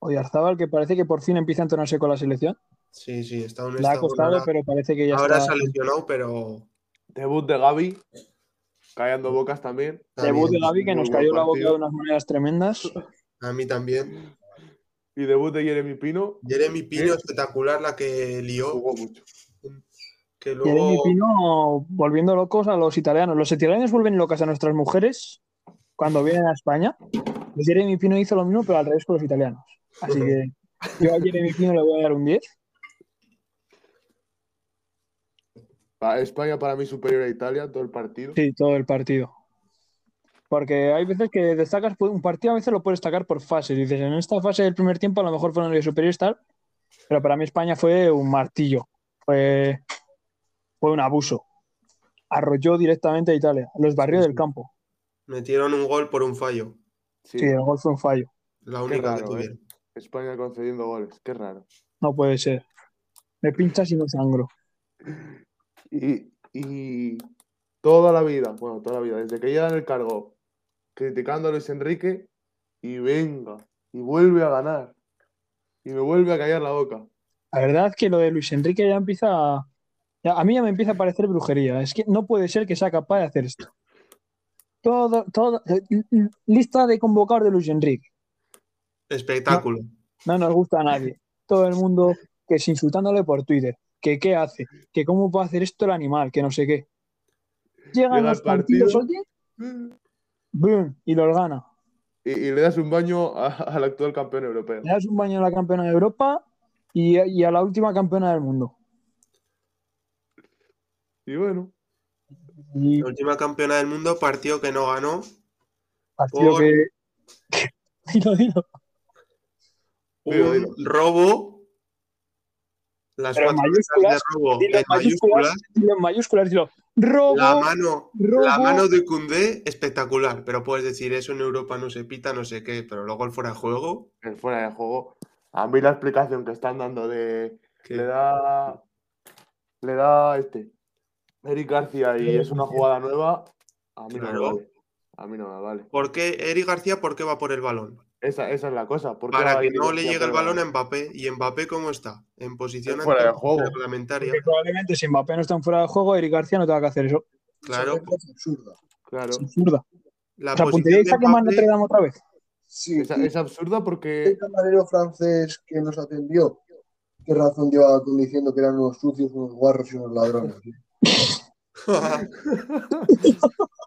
Oyarzábal, que parece que por fin empieza a entrenarse con la selección. Sí, sí, está un Le ha costado, ahora- pero parece que ya Ahora está. se ha lesionado, pero. Debut de Gaby. Callando bocas también. Debut de. Gaby, que nos cayó la boca de unas maneras tremendas. A mí también. Y debut de Jeremy Pino. Jeremy Pino, espectacular la que lió. Jugó mucho. Que. Pino volviendo locos a los italianos. Los italianos vuelven locas a nuestras mujeres cuando vienen a España. Pues Jeremy Pino hizo lo mismo, pero al revés con los italianos. Así que yo a Jeremy Pino le voy a dar un 10. Pa- España para mí superior a Italia todo el partido. Sí, todo el partido. Porque hay veces que destacas un partido, a veces lo puedes destacar por fases. Dices, en esta fase del primer tiempo a lo mejor fueron los superiores tal, pero para mí España fue un martillo. Fue, fue un abuso. Arrolló directamente a Italia, los barrió del campo. Metieron un gol por un fallo. Sí, Sí, el gol fue un fallo. La única que raro, ¿eh? tuvieron. España concediendo goles. Qué raro. No puede ser. Me pinchas y me sangro. Y, y toda la vida, bueno, toda la vida, desde que llega en el cargo, criticando a Luis Enrique, y venga, y vuelve a ganar. Y me vuelve a callar la boca. La verdad que lo de Luis Enrique ya empieza. a- ya- a mí ya me empieza a parecer brujería. Es que no puede ser que sea capaz de hacer esto. Todo, todo, lista de convocados de Luis Enrique. Espectáculo. No nos gusta a nadie. Todo el mundo que es insultándole por Twitter. Que qué hace, que cómo puede hacer esto el animal, que no sé qué. Llegan Llega los partido. partidos, oye, ¡boom! y los gana. Y, y le das un baño al actual campeón europeo. Le das un baño a la campeona de Europa y, y a la última campeona del mundo. Y bueno, Y La última campeona del mundo, partido que no ganó. partido Por- que. dilo, dilo. Dilo, un dilo. robo. Las Pero cuatro letras de mayúsculas, robo Dilo en mayúsculas. dilo en mayúsculas, dilo. Robo, La mano, robo. la mano de Cundé, espectacular. Pero puedes decir eso en Europa no se pita, no sé qué. Pero luego el fuera de juego. el fuera de juego. A mí la explicación que están dando de que- le da le da este Eric García y es una jugada nueva, a mí no me vale. A mí no me vale. ¿Por qué Eric García, por qué va por el balón? Esa, esa es la cosa. ¿por qué Para que no le llegue el balón a Mbappé. ¿Y Mbappé cómo está? En posición Fuera de juego. reglamentaria. Porque probablemente si Mbappé no está en fuera de juego, Eric García no tenga que hacer eso. Claro. Es absurda. Claro. Es absurda. La O sea, posición puntería está que más Notre Dame otra vez. Sí, Es, es absurda el porque camarero francés que nos atendió, ¿qué razón llevaba con diciendo que eran unos sucios, unos guarros y unos ladrones?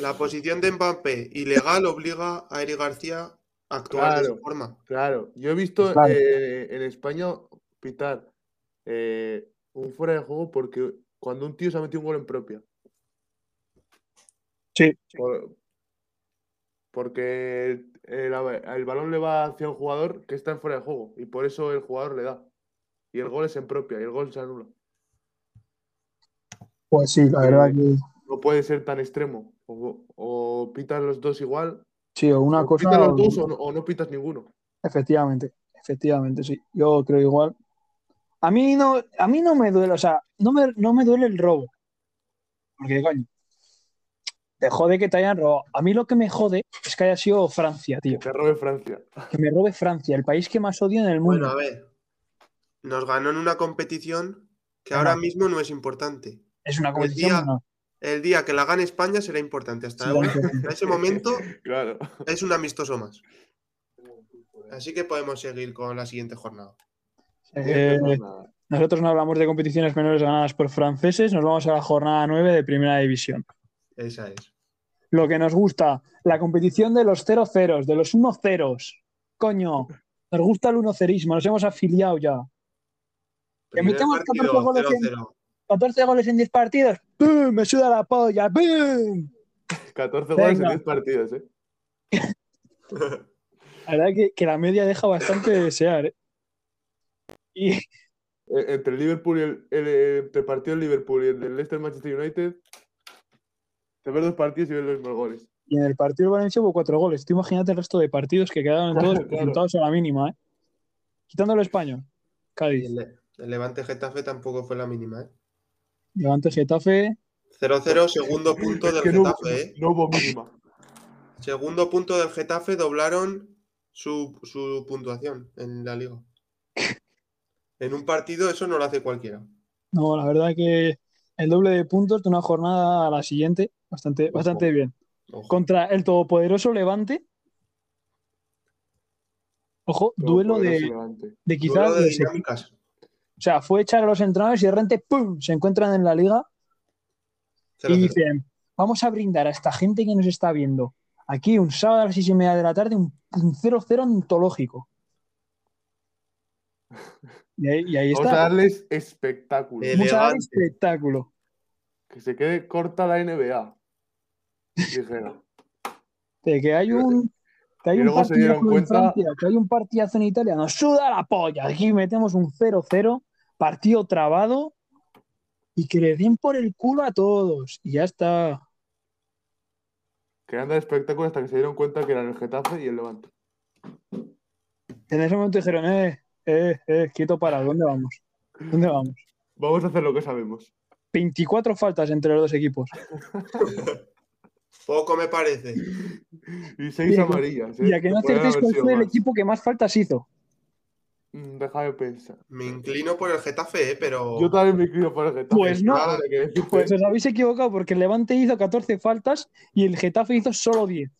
La posición de Mbappé ilegal obliga a Eric García a actuar de Claro. esa forma. Claro, yo he visto Claro. eh, en España pitar eh, un fuera de juego porque cuando un tío se ha metido un gol en propia. Sí. Por- porque el, el- el balón le va hacia un jugador que está en fuera de juego y por eso el jugador le da. Y el gol es en propia y el gol se anula. Pues sí, la verdad que No puede ser tan extremo. O, o pitas los dos igual. sí, o una o cosa. pitas los dos o no, o no pitas ninguno. Efectivamente, efectivamente, sí. Yo creo igual. A mí no, a mí no me duele, o sea, no me, no me duele el robo. Porque, coño, te jode que te hayan robado. A mí lo que me jode es que haya sido Francia, tío. Que robe Francia. Que me robe Francia, el país que más odio en el mundo. Bueno, a ver. Nos ganó en una competición que ahora mismo no es importante. Es una el competición. día- no. El día que la gane España será importante. Hasta Sí, ahora, en ese momento, Claro. es un amistoso más. Así que podemos seguir con la siguiente jornada. Eh. Nosotros no hablamos de competiciones menores ganadas por franceses, nos vamos a la jornada 9 de Primera División. Esa es. Lo que nos gusta, la competición de los 0 ceros, de los 1 ceros. Coño, nos gusta el 1 cerismo, nos hemos afiliado ya. Metemos partido, 14 goles en- 0-0. 14 goles en 10 partidos. ¡Pum! Me suda la polla. ¡Pum! 14 goles en Venga. 10 partidos, ¿eh? La verdad que, que la media deja bastante de desear. ¿eh? Y Eh, Entre el Liverpool y el, el- el- entre el partido del Liverpool y el del Leicester Manchester United, te ves dos partidos y ves los mismos goles. Y en el partido del Valencia hubo cuatro goles. Tú imagínate el resto de partidos que quedaron todos Claro, a la mínima, ¿eh? Quitando el español. Y Cádiz, el, el Levante Getafe tampoco fue la mínima, ¿eh? Levante Getafe. 0-0, segundo punto Es del que no, hubo- Getafe, ¿eh? no hubo mínima. Segundo punto del Getafe doblaron su, su puntuación en la liga. En un partido eso no lo hace cualquiera. No, la verdad que el doble de puntos de una jornada a la siguiente, bastante, bastante bien. Ojo. Contra el todopoderoso Levante. Ojo, duelo Poderoso de, Levante. de quizás. Duelo de los- dinámicas. O sea, fue echar a los entrenadores y de repente ¡pum! se encuentran en la liga 0-0. y dicen: Vamos a brindar a esta gente que nos está viendo aquí un sábado a las seis y media de la tarde un un 0-0 antológico. Y ahí, y ahí Vamos a está. darles espectáculo. Vamos a espectáculo. Que se quede corta la NBA. Dijera. De que hay un. Que hay Y un luego se dieron partidazo en cuenta- Francia, que hay un partidazo en Italia, nos suda la polla. Aquí metemos un 0-0, partido trabado y que le den por el culo a todos. Y ya está. Querían dar espectáculo hasta que se dieron cuenta que eran el Getafe y el Levante. En ese momento dijeron, eh, eh, eh, quieto para, ¿dónde vamos? ¿Dónde vamos? Vamos a hacer lo que sabemos. 24 faltas entre los dos equipos. Poco me parece. Y seis Y amarillas. ¿eh? Y a que no podrían acertéis cuál fue el equipo que más faltas hizo. Mm, Deja de pensar. Me inclino por el Getafe, ¿eh? pero Yo también me inclino por el Getafe. Pues no. Que. Pues os habéis equivocado porque el Levante hizo 14 faltas y el Getafe hizo solo 10.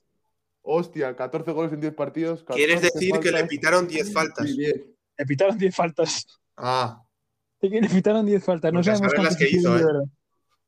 Hostia, 14 goles en 10 partidos. quieres 14 decir que le pitaron 10 faltas. y 10. Le pitaron 10 faltas. Ah, le pitaron 10 faltas. No sabemos saber las que hizo, ¿eh?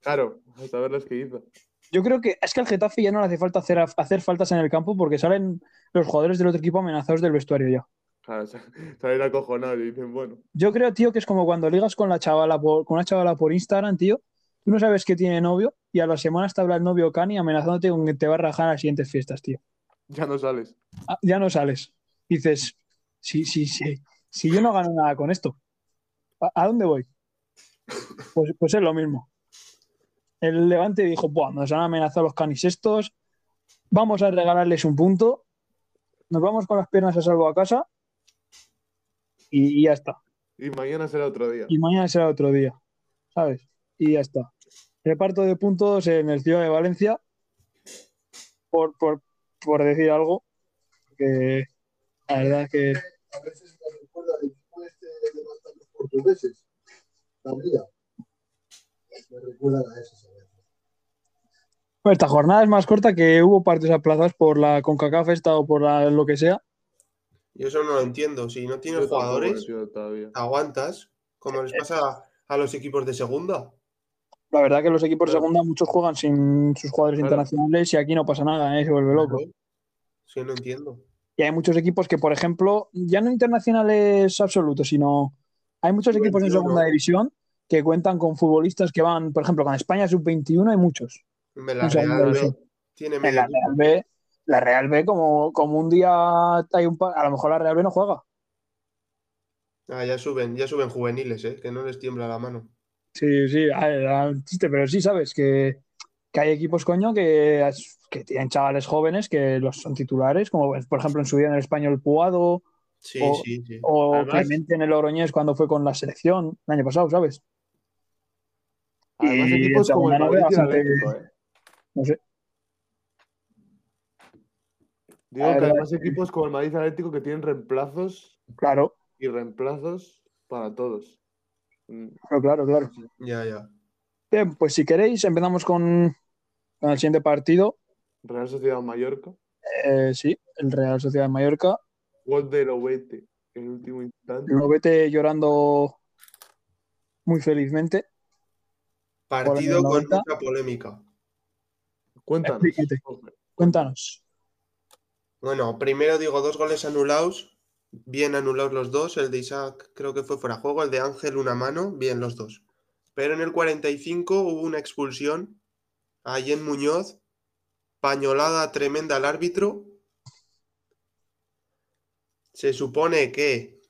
Claro, a saber las que hizo. Yo creo que es que al Getafe ya no le hace falta hacer, hacer faltas en el campo porque salen los jugadores del otro equipo amenazados del vestuario ya. Claro, sa- salen acojonados y dicen, bueno, Yo creo, tío, que es como cuando ligas con la chavala por, con una chavala por Instagram, tío. Tú no sabes que tiene novio y a la semana te habla el novio Cani amenazándote con que te va a rajar a las siguientes fiestas, tío. ya no sales. Ah, ya no sales. Dices, sí, sí, sí. Si yo no gano nada con esto, ¿a, a dónde voy? Pues, pues es lo mismo. El Levante dijo, Buah, nos han amenazado los canis estos, vamos a regalarles un punto, nos vamos con las piernas a salvo a casa y, y ya está. Y mañana será otro día. Y mañana será otro día, ¿sabes? Y ya está. Reparto de puntos en el Ciudad de Valencia, por, por, por decir algo, que la verdad es que A veces me recuerda este de los portugueses. La. Me recuerdan a esos a veces. Bueno, esta jornada es más corta que hubo partidos aplazados por la CONCACAF esta o por la- lo que sea. Yo eso no lo entiendo. Si no tienes Yo jugadores, aguantas, como les pasa a los equipos de segunda. La verdad que los equipos de segunda muchos juegan sin sus jugadores Claro. internacionales y aquí no pasa nada, ¿eh? se vuelve loco. Sí, no entiendo. Y hay muchos equipos que, por ejemplo, ya no internacionales absolutos, sino hay muchos Sub-21. equipos en segunda división que cuentan con futbolistas que van, por ejemplo, con España sub-21 hay muchos. Me La Real. B tiene En la. Real B, la Real B como, como un día hay un pa- a lo mejor la Real B no juega. Ah, ya suben, ya suben juveniles, ¿eh? que no les tiembla la mano. Sí, sí, a ver, era un chiste, pero sí sabes que, que hay equipos, coño, que, que tienen chavales jóvenes que los son titulares, como por ejemplo en su día en el español Puado Sí, O- sí, sí. o Además- Clemente en el Oroñés cuando fue con la selección el año pasado, ¿sabes? Además, Y equipos como el Atlético, ¿eh? No sé. Digo La que además equipos como el Madrid Atlético que tienen reemplazos Claro, y reemplazos para todos. Mm, claro, claro, claro. Ya, ya. Bien, pues si queréis, empezamos con, con el siguiente partido. Real Sociedad Mallorca. Eh, sí, el Real Sociedad de Mallorca. Gol de Lobete en el último instante. Lo vete llorando muy felizmente. Partido con 90. mucha polémica. Cuéntanos. Cuéntanos. Bueno, primero digo dos goles anulados, bien anulados los dos. El de Isaac creo que fue fuera juego, el de Ángel una mano, bien los dos. Pero en el 45 hubo una expulsión a Jen Muñoz, pañolada tremenda al árbitro. Se supone que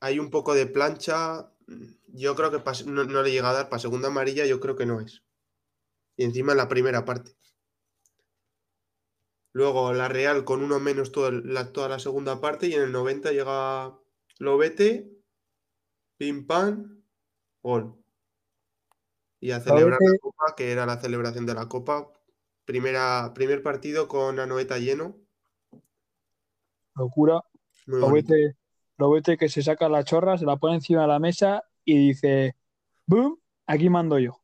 hay un poco de plancha. Yo creo que no, no le llega a dar para segunda amarilla, yo creo que no es. Y encima en la primera parte. Luego la Real con uno menos todo la, toda la segunda parte y en el 90 llega Lobete, pim pam, gol. Y a celebrar la Lobete- copa, que era la celebración de la copa. Primera, primer partido con Anoeta lleno. Locura. Muy Lo bonito. vete, lo vete que se saca la chorra, se la pone encima de la mesa y dice, ¡boom! Aquí mando yo.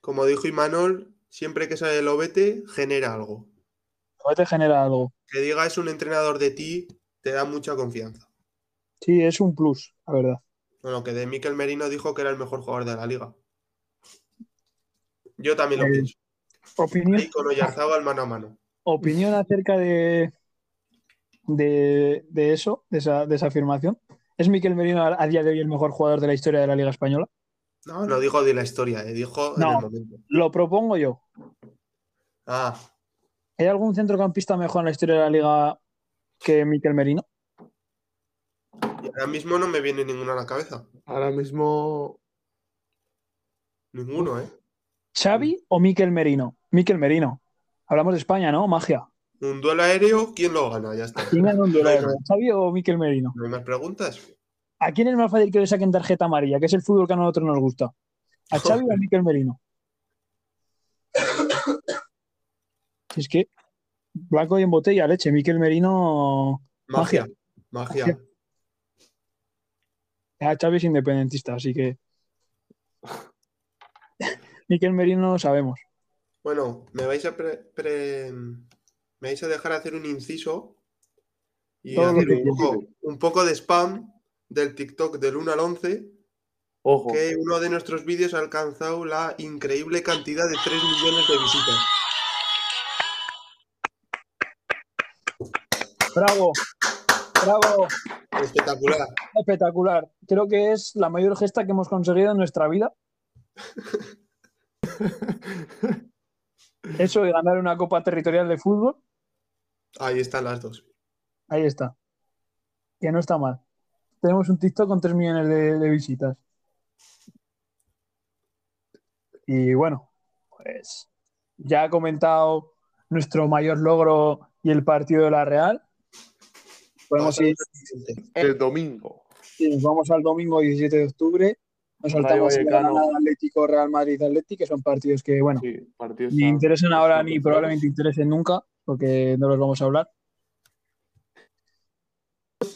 Como dijo Imanol, siempre que sale Lobete, genera algo. Vete genera algo. Que diga es un entrenador de ti, te da mucha confianza. Sí, es un plus, la verdad. Bueno, que de Miquel Merino dijo que era el mejor jugador de la liga. Yo también lo Eh, pienso. Opinión, Ahí con Oyarzábal mano a mano. opinión acerca de, de, de eso, de esa, de esa afirmación. ¿Es Miquel Merino a, a día de hoy el mejor jugador de la historia de la Liga Española? No, no dijo de la historia, eh, dijo en No. el momento. Lo propongo yo. Ah, ¿Hay algún centrocampista mejor en la historia de la Liga que Miquel Merino? y ahora mismo no me viene ninguno a la cabeza. Ahora mismo. Ninguno, ¿eh? ¿Xavi o Miquel Merino? Miquel Merino. Hablamos de España, ¿no? Magia. Un duelo aéreo, ¿quién lo gana? Ya está. ¿Quién gana un duelo No hay aéreo? ¿Xavi o Miquel Merino? ¿No hay más preguntas? ¿A quién es más fácil que le saquen tarjeta amarilla? Que es el fútbol que a nosotros nos gusta. ¿A Xavi o a Miquel Merino? Es que blanco y en botella, leche. Miquel Merino. Magia. Magia. Magia. A Xavi es independentista, así que. Miquel Merino lo sabemos. Bueno, me vais a pre- pre- me vais a dejar hacer un inciso y hacer un poco, un poco de spam del TikTok del 1 al 11, Ojo. que uno de nuestros vídeos ha alcanzado la increíble cantidad de 3 millones de visitas. ¡Bravo! ¡Bravo! Espectacular. Espectacular. Creo que es la mayor gesta que hemos conseguido en nuestra vida. Eso de ganar una copa territorial de fútbol, Ahí están las dos. ahí está. Que no está mal. Tenemos un TikTok con 3 millones de, de visitas. Y bueno, pues ya ha comentado nuestro mayor logro y el partido de la Real. Podemos ir, El domingo. sí, nos vamos al domingo 17 de octubre. Nos saltamos el Atlético, Real Madrid Atlético, que son partidos que, bueno, Sí, ni interesan ahora ni probablemente interesen nunca, porque no los vamos a hablar.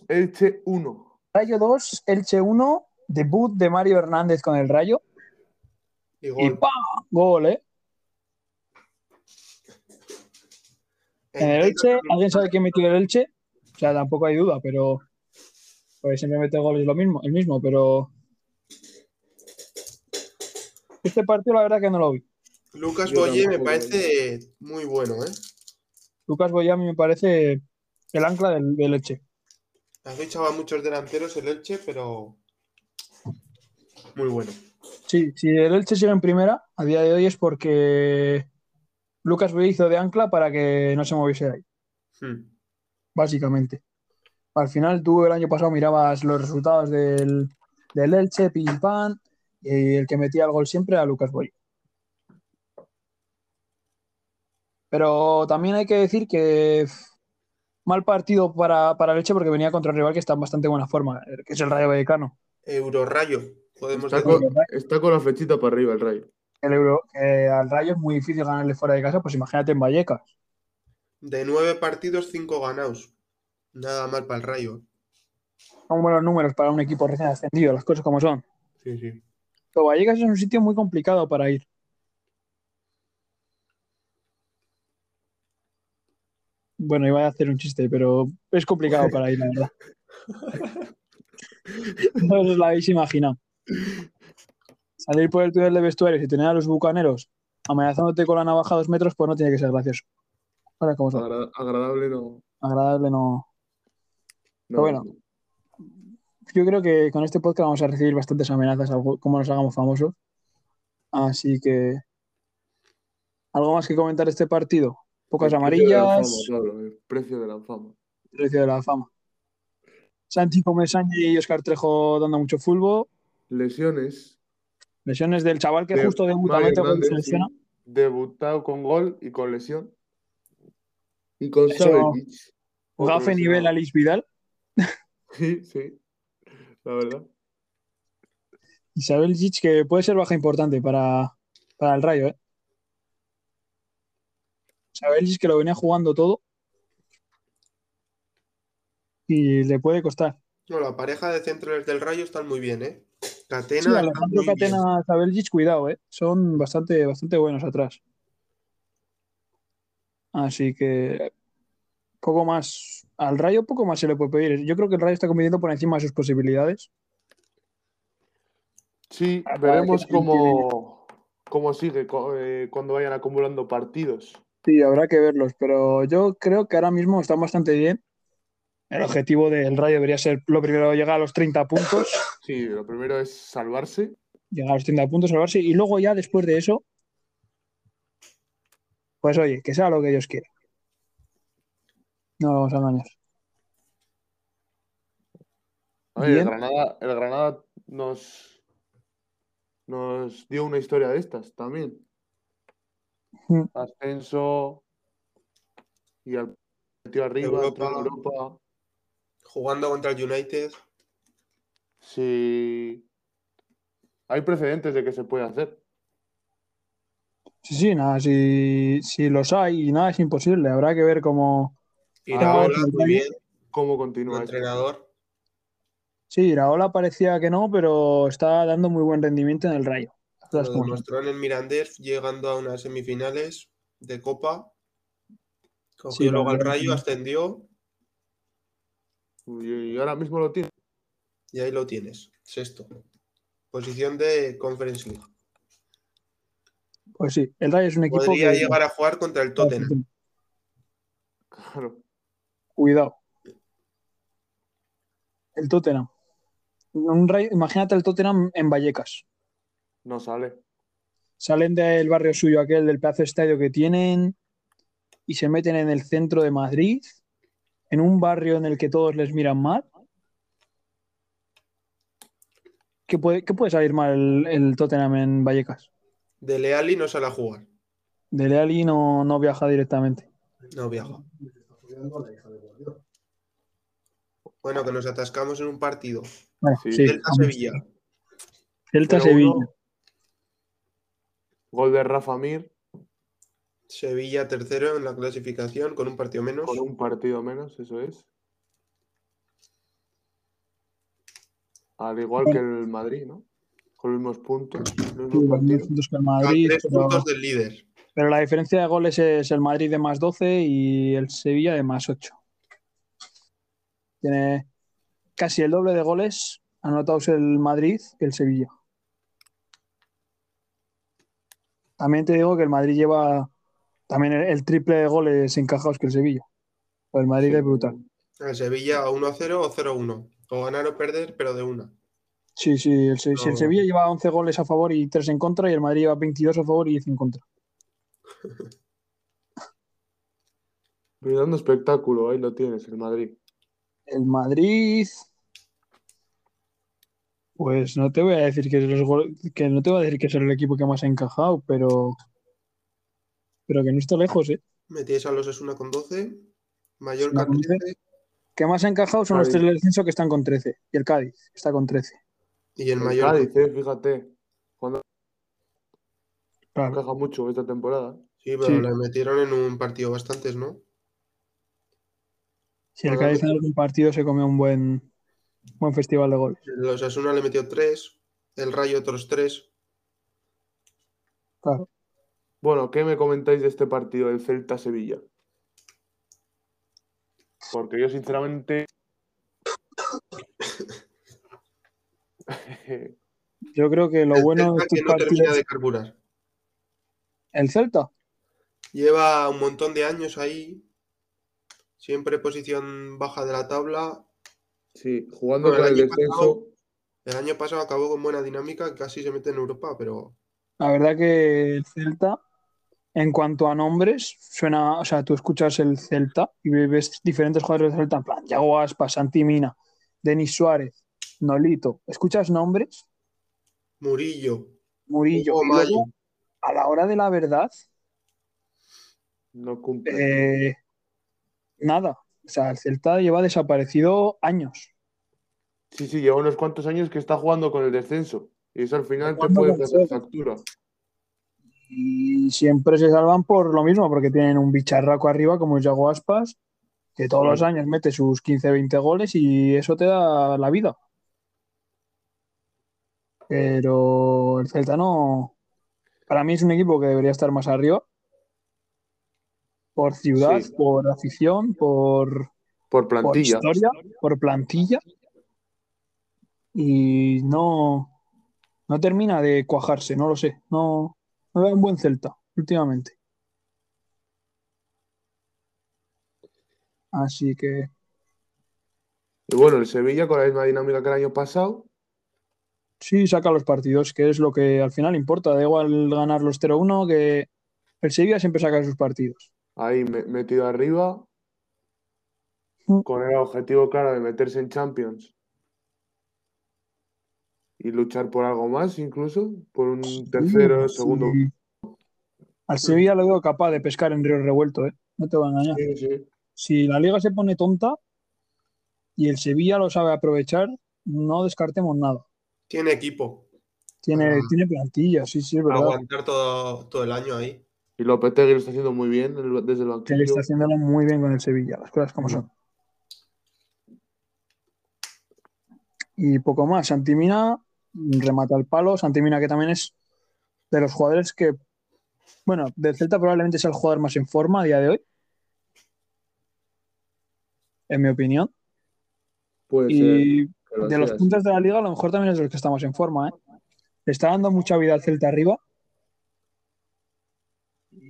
Elche 1. Rayo 2, Elche 1, debut de Mario Hernández con el Rayo. Y Y gol. ¡pam! Gol, ¿eh? En el Elche, ¿alguien sabe quién metió el Elche? O sea, tampoco hay duda, pero. Pues siempre mete goles lo mismo, el mismo, pero. Este partido, la verdad que no lo vi. Lucas Yo Boye me parece muy bueno, ¿eh? Lucas Boya a mí me parece el ancla del, del Elche. Ha fichado a muchos delanteros el Elche, pero muy bueno. Sí, si el Elche sigue en primera, a día de hoy es porque Lucas Boya hizo de ancla para que no se moviese de ahí. Hmm. básicamente. Al final tú el año pasado mirabas los resultados del, del Elche, pim pam, y el que metía el gol siempre era Lucas Boy. Pero también hay que decir que mal partido para, para el Elche porque venía contra un rival que está en bastante buena forma, que es el Rayo Vallecano. Eurorayo, podemos Está decir. con, está con la flechita para arriba el Rayo. El Euro, que al Rayo es muy difícil ganarle fuera de casa, pues imagínate en Vallecas. De nueve partidos, cinco ganados. Nada mal para el Rayo. Son buenos números para un equipo recién ascendido, las cosas como son. Sí, sí. Pero Vallecas es un sitio muy complicado para ir. Bueno, iba a hacer un chiste, pero es complicado para ir, la verdad. No os lo habéis imaginado. Salir por el túnel de vestuarios y tener a los bucaneros amenazándote con la navaja a dos metros, pues no tiene que ser gracioso. Ahora, son. Agra- agradable no. Agradable no. no bueno. Yo creo que con este podcast vamos a recibir bastantes amenazas, como nos hagamos famosos. Así que. ¿Algo más que comentar este partido? Pocas El precio amarillas, fama, el precio de la fama. precio de la fama. Santi Comesaña y Oscar Trejo dando mucho fútbol. Lesiones. Lesiones del chaval que de justo debuta, Mario mete gol y Hernández, se lesiona. sí. Debutado con gol y con lesión. Y con otro Gafe nivel. Alice Vidal. Sí, sí. La verdad. Isabel Gic, que puede ser baja importante para, para el Rayo, ¿eh? Gic, que lo venía jugando todo. Y le puede costar. No, la pareja de centrales del Rayo están muy bien, ¿eh? Catena Sí, Alejandro. Catena, cuidado, ¿eh? Son bastante, bastante buenos atrás. Así que poco más. Al Rayo poco más se le puede pedir. Yo creo que el Rayo está compitiendo por encima de sus posibilidades. Sí, veremos cómo, cómo sigue eh, cuando vayan acumulando partidos. Sí, habrá que verlos, pero yo creo que ahora mismo están bastante bien. El objetivo del Rayo debería ser lo primero, llegar a los 30 puntos, Sí, lo primero es salvarse. llegar a los 30 puntos, salvarse, y luego ya después de eso, pues oye, que sea lo que Dios quiera. No lo vamos a engañar. Ver, el. Granada, el Granada nos, nos dio una historia de estas también. Mm. Ascenso y al metió arriba, Europa. Europa. Jugando contra el United. Sí. Hay precedentes de que se puede hacer. Sí, sí, nada, si, si los hay y nada es imposible, habrá que ver cómo. Iraola, Ah, muy bien. ¿Cómo continúa esto? entrenador. Sí, Iraola parecía que no, pero está dando muy buen rendimiento en el Rayo. Lo demostró en el Mirandés, llegando a unas semifinales de Copa. Cogió Sí, luego al Rayo, ascendió Y, y ahora mismo lo tiene. y ahí lo tienes. Sexto. Posición de Conference League. Pues sí, el Rayo es un equipo Podría que. llegar a jugar contra el Tottenham. Claro. Cuidado. El Tottenham. Un Rayo- imagínate el Tottenham en Vallecas. No sale. Salen del barrio suyo, aquel del pedazo de estadio que tienen, y se meten en el centro de Madrid, en un barrio en el que todos les miran mal. ¿Qué puede, qué puede salir mal el, el Tottenham en Vallecas? De Leali no sale a jugar. De Leali no, no viaja directamente. No viaja. Bueno, que nos atascamos en un partido. Bueno, Sí. sí, Celta vamos. Sevilla. Celta 0-1. Sevilla. Gol de Rafa Mir Sevilla tercero en la clasificación con un partido menos. con un partido menos, eso es. Al igual que el Madrid, ¿no? Con los mismos puntos, los Sí, mismos los mismos partidos. puntos que el Madrid, tres pero, puntos del líder. pero la diferencia de goles es el Madrid de más 12 y el Sevilla de más 8. Tiene casi el doble de goles anotados el Madrid que el Sevilla. También te digo que el Madrid lleva también el, el triple de goles encajados que el Sevilla. El Madrid Sí. es brutal. El Sevilla 1-0 o 0-1. O ganar o perder, pero de una. Sí, sí, el, si el. Sevilla lleva 11 goles a favor y 3 en contra y el Madrid lleva 22 a favor y 10 en contra. Brindando espectáculo, ahí lo tienes, el Madrid. El Madrid. Pues no te voy a decir que, es los gol- que no te voy a decir que es el equipo que más ha encajado, pero. Pero que no está lejos, ¿eh? Metíais a los Esuna con 12. Mallorca Con 12. 13. Que más ha encajado son los tres del descenso que están con 13. Y el Cádiz está con 13. Y el El Mallorca. Cádiz, eh, fíjate. Cuando Claro. encaja mucho esta temporada. Sí, pero Sí. le metieron en un partido bastantes, ¿no? Si el Cádiz en algún partido se come un buen, buen festival de goles. Los Asuna le metió 3. El Rayo otros 3. Claro. Bueno, ¿qué me comentáis de este partido del Celta-Sevilla? Porque yo, sinceramente. Yo creo que lo el bueno de estos que no termina partidos. de carburar. El Celta. Lleva un montón de años ahí. Siempre posición baja de la tabla. Sí, jugando Bueno, con el el descenso. pasado- El año pasado acabó con buena dinámica, casi se mete en Europa, pero La verdad que el Celta, en cuanto a nombres, suena, o sea, tú escuchas el Celta y ves diferentes jugadores del Celta, en plan, Yago Aspas, Santi Mina, Denis Suárez, Nolito. Escuchas nombres, Murillo, Murillo, luego, Mayo. a la hora de la verdad, No cumple. eh, nada. O sea, el Celta lleva desaparecido años. Sí, sí, lleva unos cuantos años que está jugando con el descenso. Y eso al final te puede hacer factura. Y siempre se salvan por lo mismo, porque tienen un bicharraco arriba como es Yago Aspas, que todos los años mete sus 15-20 goles y eso te da la vida. Pero el Celta no. Para mí es un equipo que debería estar más arriba. Por ciudad, Sí. por afición, por, Por por plantilla. historia, por plantilla. Y no, no termina de cuajarse, no lo sé. No, no veo un buen Celta últimamente. Así que Y bueno, el Sevilla con la misma dinámica que el año pasado. sí, saca los partidos, que es lo que al final importa. Da igual ganar los 0-1, que el Sevilla siempre saca sus partidos. Ahí me- metido arriba. Mm. Con el objetivo claro de meterse en Champions. Y luchar por algo más, incluso. Por un tercero, Sí, segundo. sí. Al Sevilla lo veo capaz de pescar en río revuelto, ¿eh? No te voy a engañar. Sí, sí. Si la liga se pone tonta y el Sevilla lo sabe aprovechar, no descartemos nada. tiene equipo. Tiene, Ah. tiene plantilla, sí, sí, es verdad. aguantar todo, todo el año ahí. Y Lopetegui lo está haciendo muy bien el- desde el banquillo. está haciéndolo muy bien con el Sevilla, las cosas como son. Y poco más. Santimina remata el palo. Santimina, que también es de los jugadores que, bueno, del Celta probablemente es el jugador más en forma a día de hoy. En mi opinión. Puede Y de los sea, puntos de la liga, a lo mejor también es de los que está más en forma, ¿eh? Le está dando mucha vida al Celta arriba.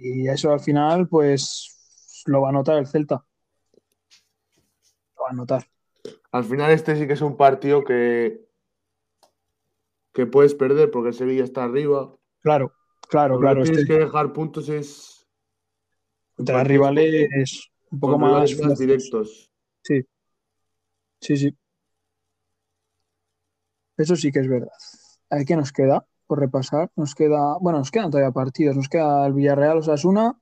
Y eso al final, pues, lo va a notar el Celta. Lo va a notar. Al final este sí que es un partido que, que puedes perder porque el Sevilla está arriba. Claro, claro, claro. tienes Este, que dejar puntos es contra rivales un poco más, directos. Sí, sí, sí. Eso sí que es verdad. A ¿Qué nos queda por repasar? Nos queda, bueno, nos quedan todavía partidos. Nos queda el Villarreal Osasuna,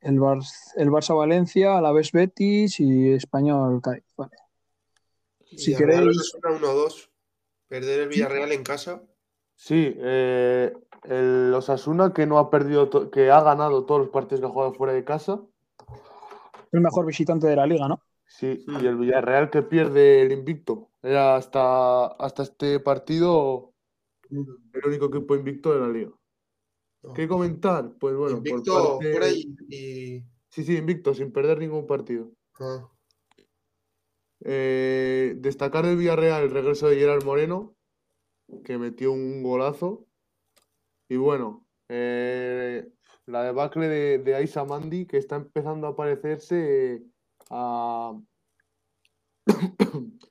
el, Bar el Barça Valencia, Alavés Betis y Español Cádiz. Vale. Si queréis- Osasuna 1-2. Perder el Villarreal en casa. Sí, eh, el Osasuna que no ha perdido, to- que ha ganado todos los partidos que ha jugado fuera de casa. El mejor visitante de la liga, ¿no? Sí, y el Villarreal que pierde el invicto. Era hasta, hasta este partido el único equipo invicto de la liga. ¿Qué comentar? Pues bueno, por Invicto parte- fuera y, y- Sí, sí, invicto, sin perder ningún partido. ah, Eh, destacar del Villarreal el regreso de Gerard Moreno, que metió un golazo. Y bueno, eh, la debacle de, de Aisa Mandi, que está empezando a parecerse a,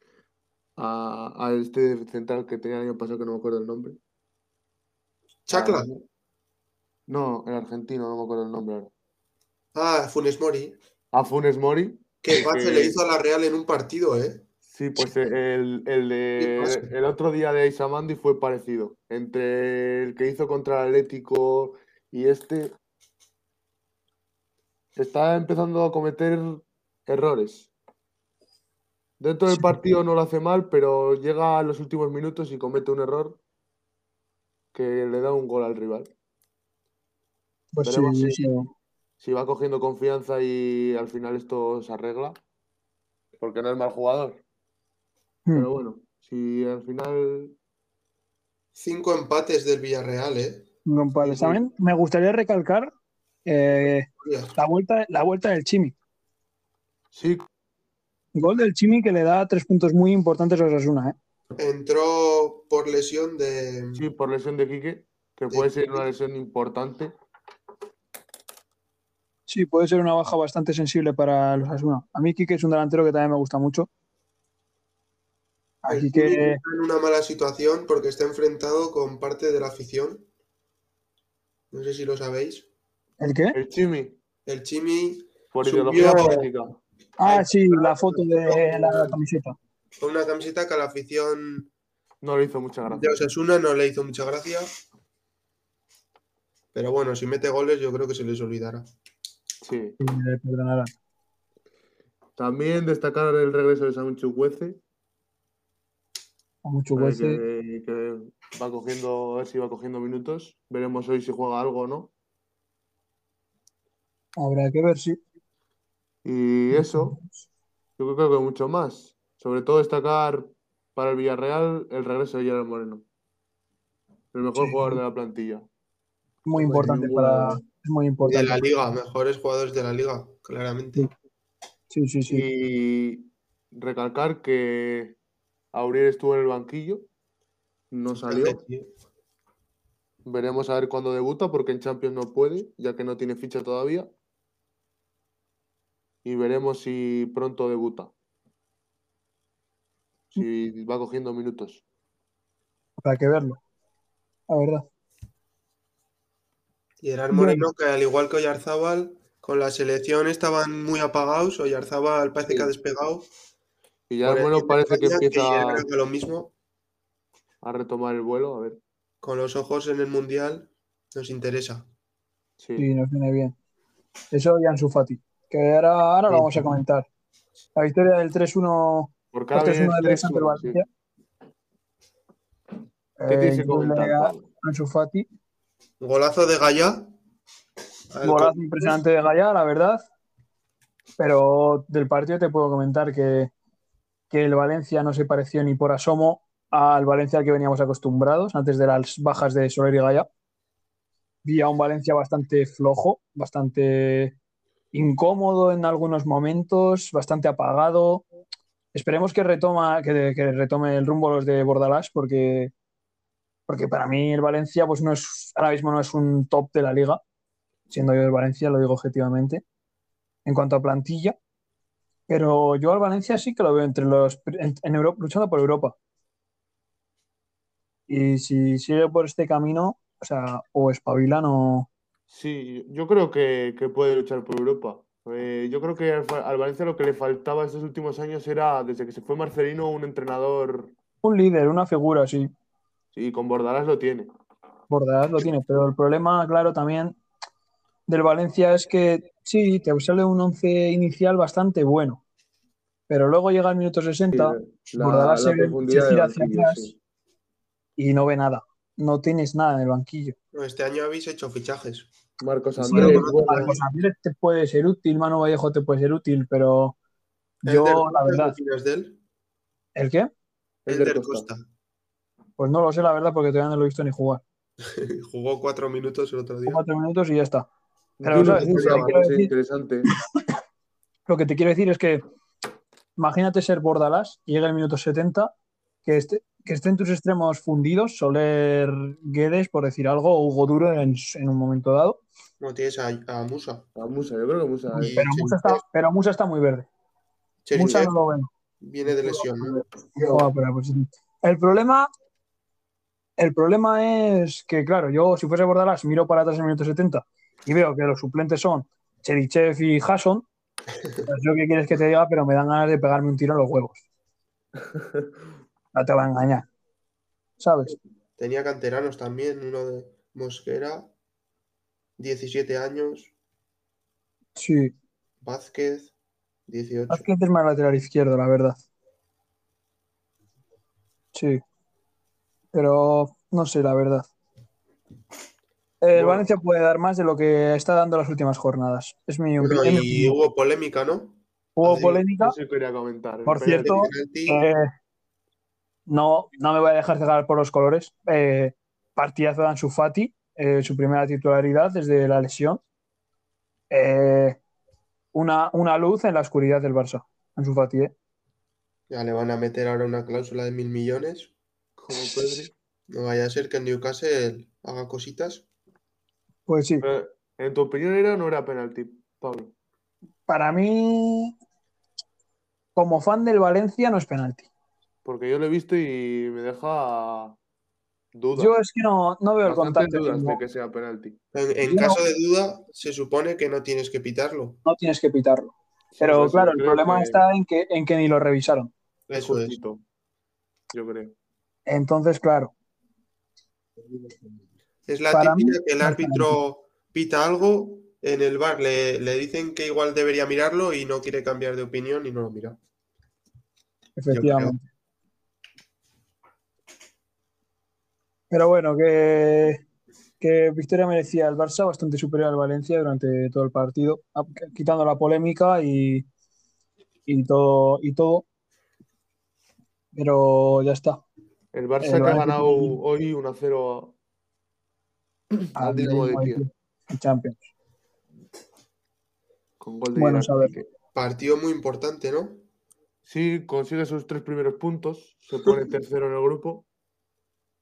a, a este central que tenía el año pasado, que no me acuerdo el nombre. Chacla. Ah, no, el argentino, no me acuerdo el nombre ahora. Ah, Funes Mori. A Funes Mori. Que pase le hizo a la Real en un partido, ¿eh? Sí, pues el, el de el otro día de Aisamandi fue parecido. Entre el que hizo contra el Atlético y este. Está empezando a cometer errores. Dentro del Sí. partido no lo hace mal, pero llega a los últimos minutos y comete un error que le da un gol al rival. Pues sí, Veremos si- eso- Si va cogiendo confianza y al final esto se arregla, porque no es mal jugador. Hmm. Pero bueno, si al final Cinco empates del Villarreal, ¿eh? Sí, sí. También me gustaría recalcar eh, la, vuelta, la vuelta del Chimi. sí, Gol del Chimi que le da tres puntos muy importantes a Osasuna. ¿eh? entró por lesión de. Sí, por lesión de Quique, que puede ser una lesión importante. Sí, puede ser una baja bastante sensible para los Asuna. A mí Quique es un delantero que también me gusta mucho. Así que está en una mala situación porque está enfrentado con parte de la afición. No sé si lo sabéis. ¿el qué? El Chimi, El Chimi por Subió- ideología política. Ah, sí, la foto de la camiseta. con una camiseta que a la afición No le hizo mucha de gracia. Osasuna no le hizo mucha gracia. Pero bueno, si mete goles, yo creo que se les olvidará. Sí. También destacar el regreso de Samu Chukwueze, que, que va cogiendo, a ver si va cogiendo minutos. Veremos hoy si juega algo o no. Habrá que ver si. Y eso, yo creo que mucho más. Sobre todo destacar para el Villarreal el regreso de Gerard Moreno. El mejor Sí. jugador de la plantilla. Muy Sin importante para. muy De importante. la liga, mejores jugadores de la liga, claramente. Sí, sí, sí. Y recalcar que Aurier estuvo en el banquillo, no salió. Veremos a ver cuándo debuta, porque en Champions no puede, ya que no tiene ficha todavía. Y veremos si pronto debuta. Si va cogiendo minutos. Habrá que verlo. La verdad. Y Gerard Moreno, que al igual que Oyarzábal, con la selección estaban muy apagados. Oyarzábal parece Sí. que ha despegado. Y ya bueno, parece que empieza creo que lo mismo, a retomar el vuelo. A ver. con los ojos en el Mundial, nos interesa. Sí. Sí, nos viene bien. Eso y Ansu Fati. Que ahora, ahora lo vamos a comentar. La victoria del 3-1 Porque ahora Este es viene uno el de los ante 3-1, sí. Valencia. ¿Qué Eh, Fati. Golazo de Gaya. Al Golazo impresionante de Gaya, la verdad. Pero del partido te puedo comentar que, que el Valencia no se pareció ni por asomo al Valencia al que veníamos acostumbrados antes de las bajas de Soler y Gaya. Vi a un Valencia bastante flojo, bastante incómodo en algunos momentos, bastante apagado. Esperemos que, retoma, que, retome el rumbo los de Bordalás, porque, porque para mí el Valencia pues no es, ahora mismo no es un top de la liga, siendo yo del Valencia, lo digo objetivamente, en cuanto a plantilla. Pero yo al Valencia sí que lo veo entre los en Europa, luchando por Europa. Y si sigue por este camino, o sea, o espabilan o, Sí, yo creo que, que puede luchar por Europa. Eh, yo creo que al, Valencia lo que le faltaba estos últimos años era, desde que se fue Marcelino, un entrenador. un líder, una figura, sí. Y con Bordalás lo tiene. Bordalás lo tiene, pero el problema, claro, también del Valencia es que sí, te sale un once inicial bastante bueno, pero luego llega el minuto 60 La, Bordalás la se, se gira hacia atrás sí. y no ve nada. No tienes nada en el banquillo. No, Este año habéis hecho fichajes. Marcos Sí, Andrés, bueno, Marcos Andrés te puede ser útil, Manu Vallejo te puede ser útil, pero yo, la Costa, ¿qué verdad, opinas de él? ¿el qué? Elder Elder Costa. Costa. Pues no lo sé, la verdad, porque todavía no lo he visto ni jugar. Jugó cuatro minutos el otro día. Cuatro minutos y ya está. Pero, ¿sabes? Lo que decir- interesante. Lo que te quiero decir es que imagínate ser Bordalás, llega el minuto 70, que, esté, que estén tus extremos fundidos, Soler Guedes, por decir algo, o Hugo Duro en, en un momento dado. No tienes a, a Musa. A Musa, yo creo que Musa. Y- Pero Musa está, pero Musa está muy verde. Musa no lo veo. viene de lesión, ¿no? Pero pues. El problema, el problema es que, claro, yo si fuese Bordalás miro para atrás en el minuto 70 y veo que los suplentes son Cherichev y Hasson. Pues yo qué quieres que te diga, pero me dan ganas de pegarme un tiro en los huevos. No te va a engañar. ¿Sabes? Tenía canteranos también, uno de Mosquera, 17 años, Sí. Vázquez, 18. Vázquez es más lateral izquierdo, la verdad. Sí. Pero no sé, la verdad. El Bueno. Valencia puede dar más de lo que está dando las últimas jornadas. Es mi Bueno, opinión. y hubo polémica, ¿no? Hubo así- polémica. Eso quería comentar. Por cierto, Eh, no, no me voy a dejar cegar por los colores. Eh, partidazo de Ansu Fati, eh, su primera titularidad desde la lesión. Eh, una, una luz en la oscuridad del Barça. Ansu Fati, ¿eh? Ya le van a meter ahora una cláusula de mil millones. como Pedri. No vaya a ser que en Newcastle haga cositas. Pues sí, Eh, ¿En tu opinión era o no era penalti, Pablo? para mí, como fan del Valencia, no es penalti. Porque yo lo he visto y me deja dudas. Yo es que no, no veo el contacto. dudas de que sea penalti. En, caso no- de duda, se supone que no tienes que pitarlo. No tienes que pitarlo. Pero claro, el problema que está en que, en que ni lo revisaron. es Eso es. Yo creo. Entonces, claro, Es la Para mí, típica que el árbitro pita algo, en el bar le, le dicen que igual debería mirarlo y no quiere cambiar de opinión y no lo mira. efectivamente. Pero bueno, que, que victoria merecía el Barça, bastante superior al Valencia durante todo el partido, a- quitando la polémica y, y todo, y todo. Pero ya está. El Barça El que ha ganado hoy 1-0 al Al Dinamo de Kiev. Champions. Con gol de Bueno, a ver. Partido muy importante, ¿no? Sí, consigue sus tres primeros puntos, se pone tercero en el grupo.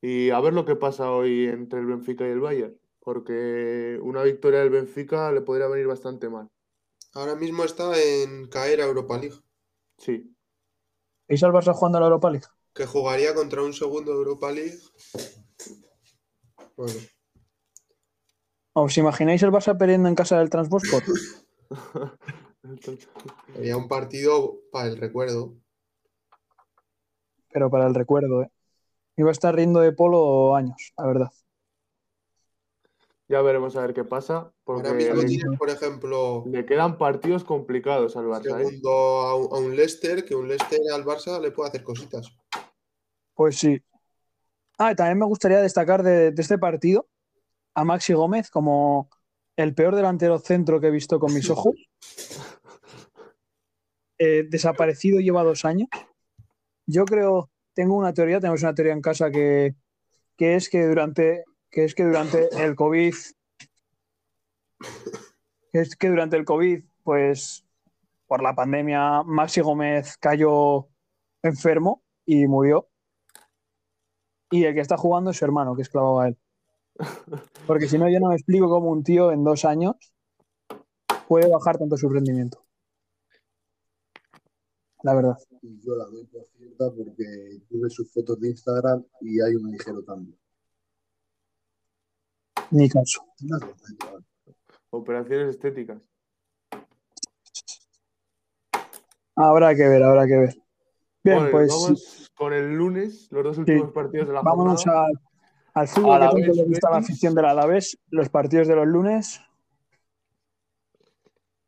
Y a ver lo que pasa hoy entre el Benfica y el Bayern, porque una victoria del Benfica le podría venir bastante mal. Ahora mismo está en caer a Europa League, Sí, ¿Veis al Barça jugando a la Europa League? que jugaría contra un segundo de Europa League. Bueno, ¿Os imagináis el Barça perdiendo en casa del Transbosco? Sería un partido para el recuerdo. Pero para el recuerdo, ¿eh? Iba a estar riendo de polo años, la verdad. ya veremos a ver qué pasa, porque Ahora mismo le, tienes, por ejemplo, le quedan partidos complicados al Barça. ¿eh? segundo a un, a un Leicester, que un Leicester al Barça le puede hacer cositas. Pues sí. Ah, también me gustaría destacar de, de este partido a Maxi Gómez como el peor delantero centro que he visto con mis ojos. Eh, desaparecido lleva dos años. Yo creo, tengo una teoría, tenemos una teoría en casa que, que es que durante, que es que durante el COVID, es que durante el COVID, pues por la pandemia, Maxi Gómez cayó enfermo y murió. Y el que está jugando es su hermano, que es a él. Porque si no, yo no me explico cómo un tío en dos años puede bajar tanto su rendimiento. La verdad. Yo la doy por porque tuve sus fotos de Instagram y hay un ligero cambio. Ni caso. Operaciones estéticas. Habrá que ver, habrá que ver. Bien, Bueno, pues vamos con el lunes, los dos últimos partidos de la vámonos jornada. al, al fútbol que Alavés, tanto le gusta a la afición del Alavés, los partidos de los lunes.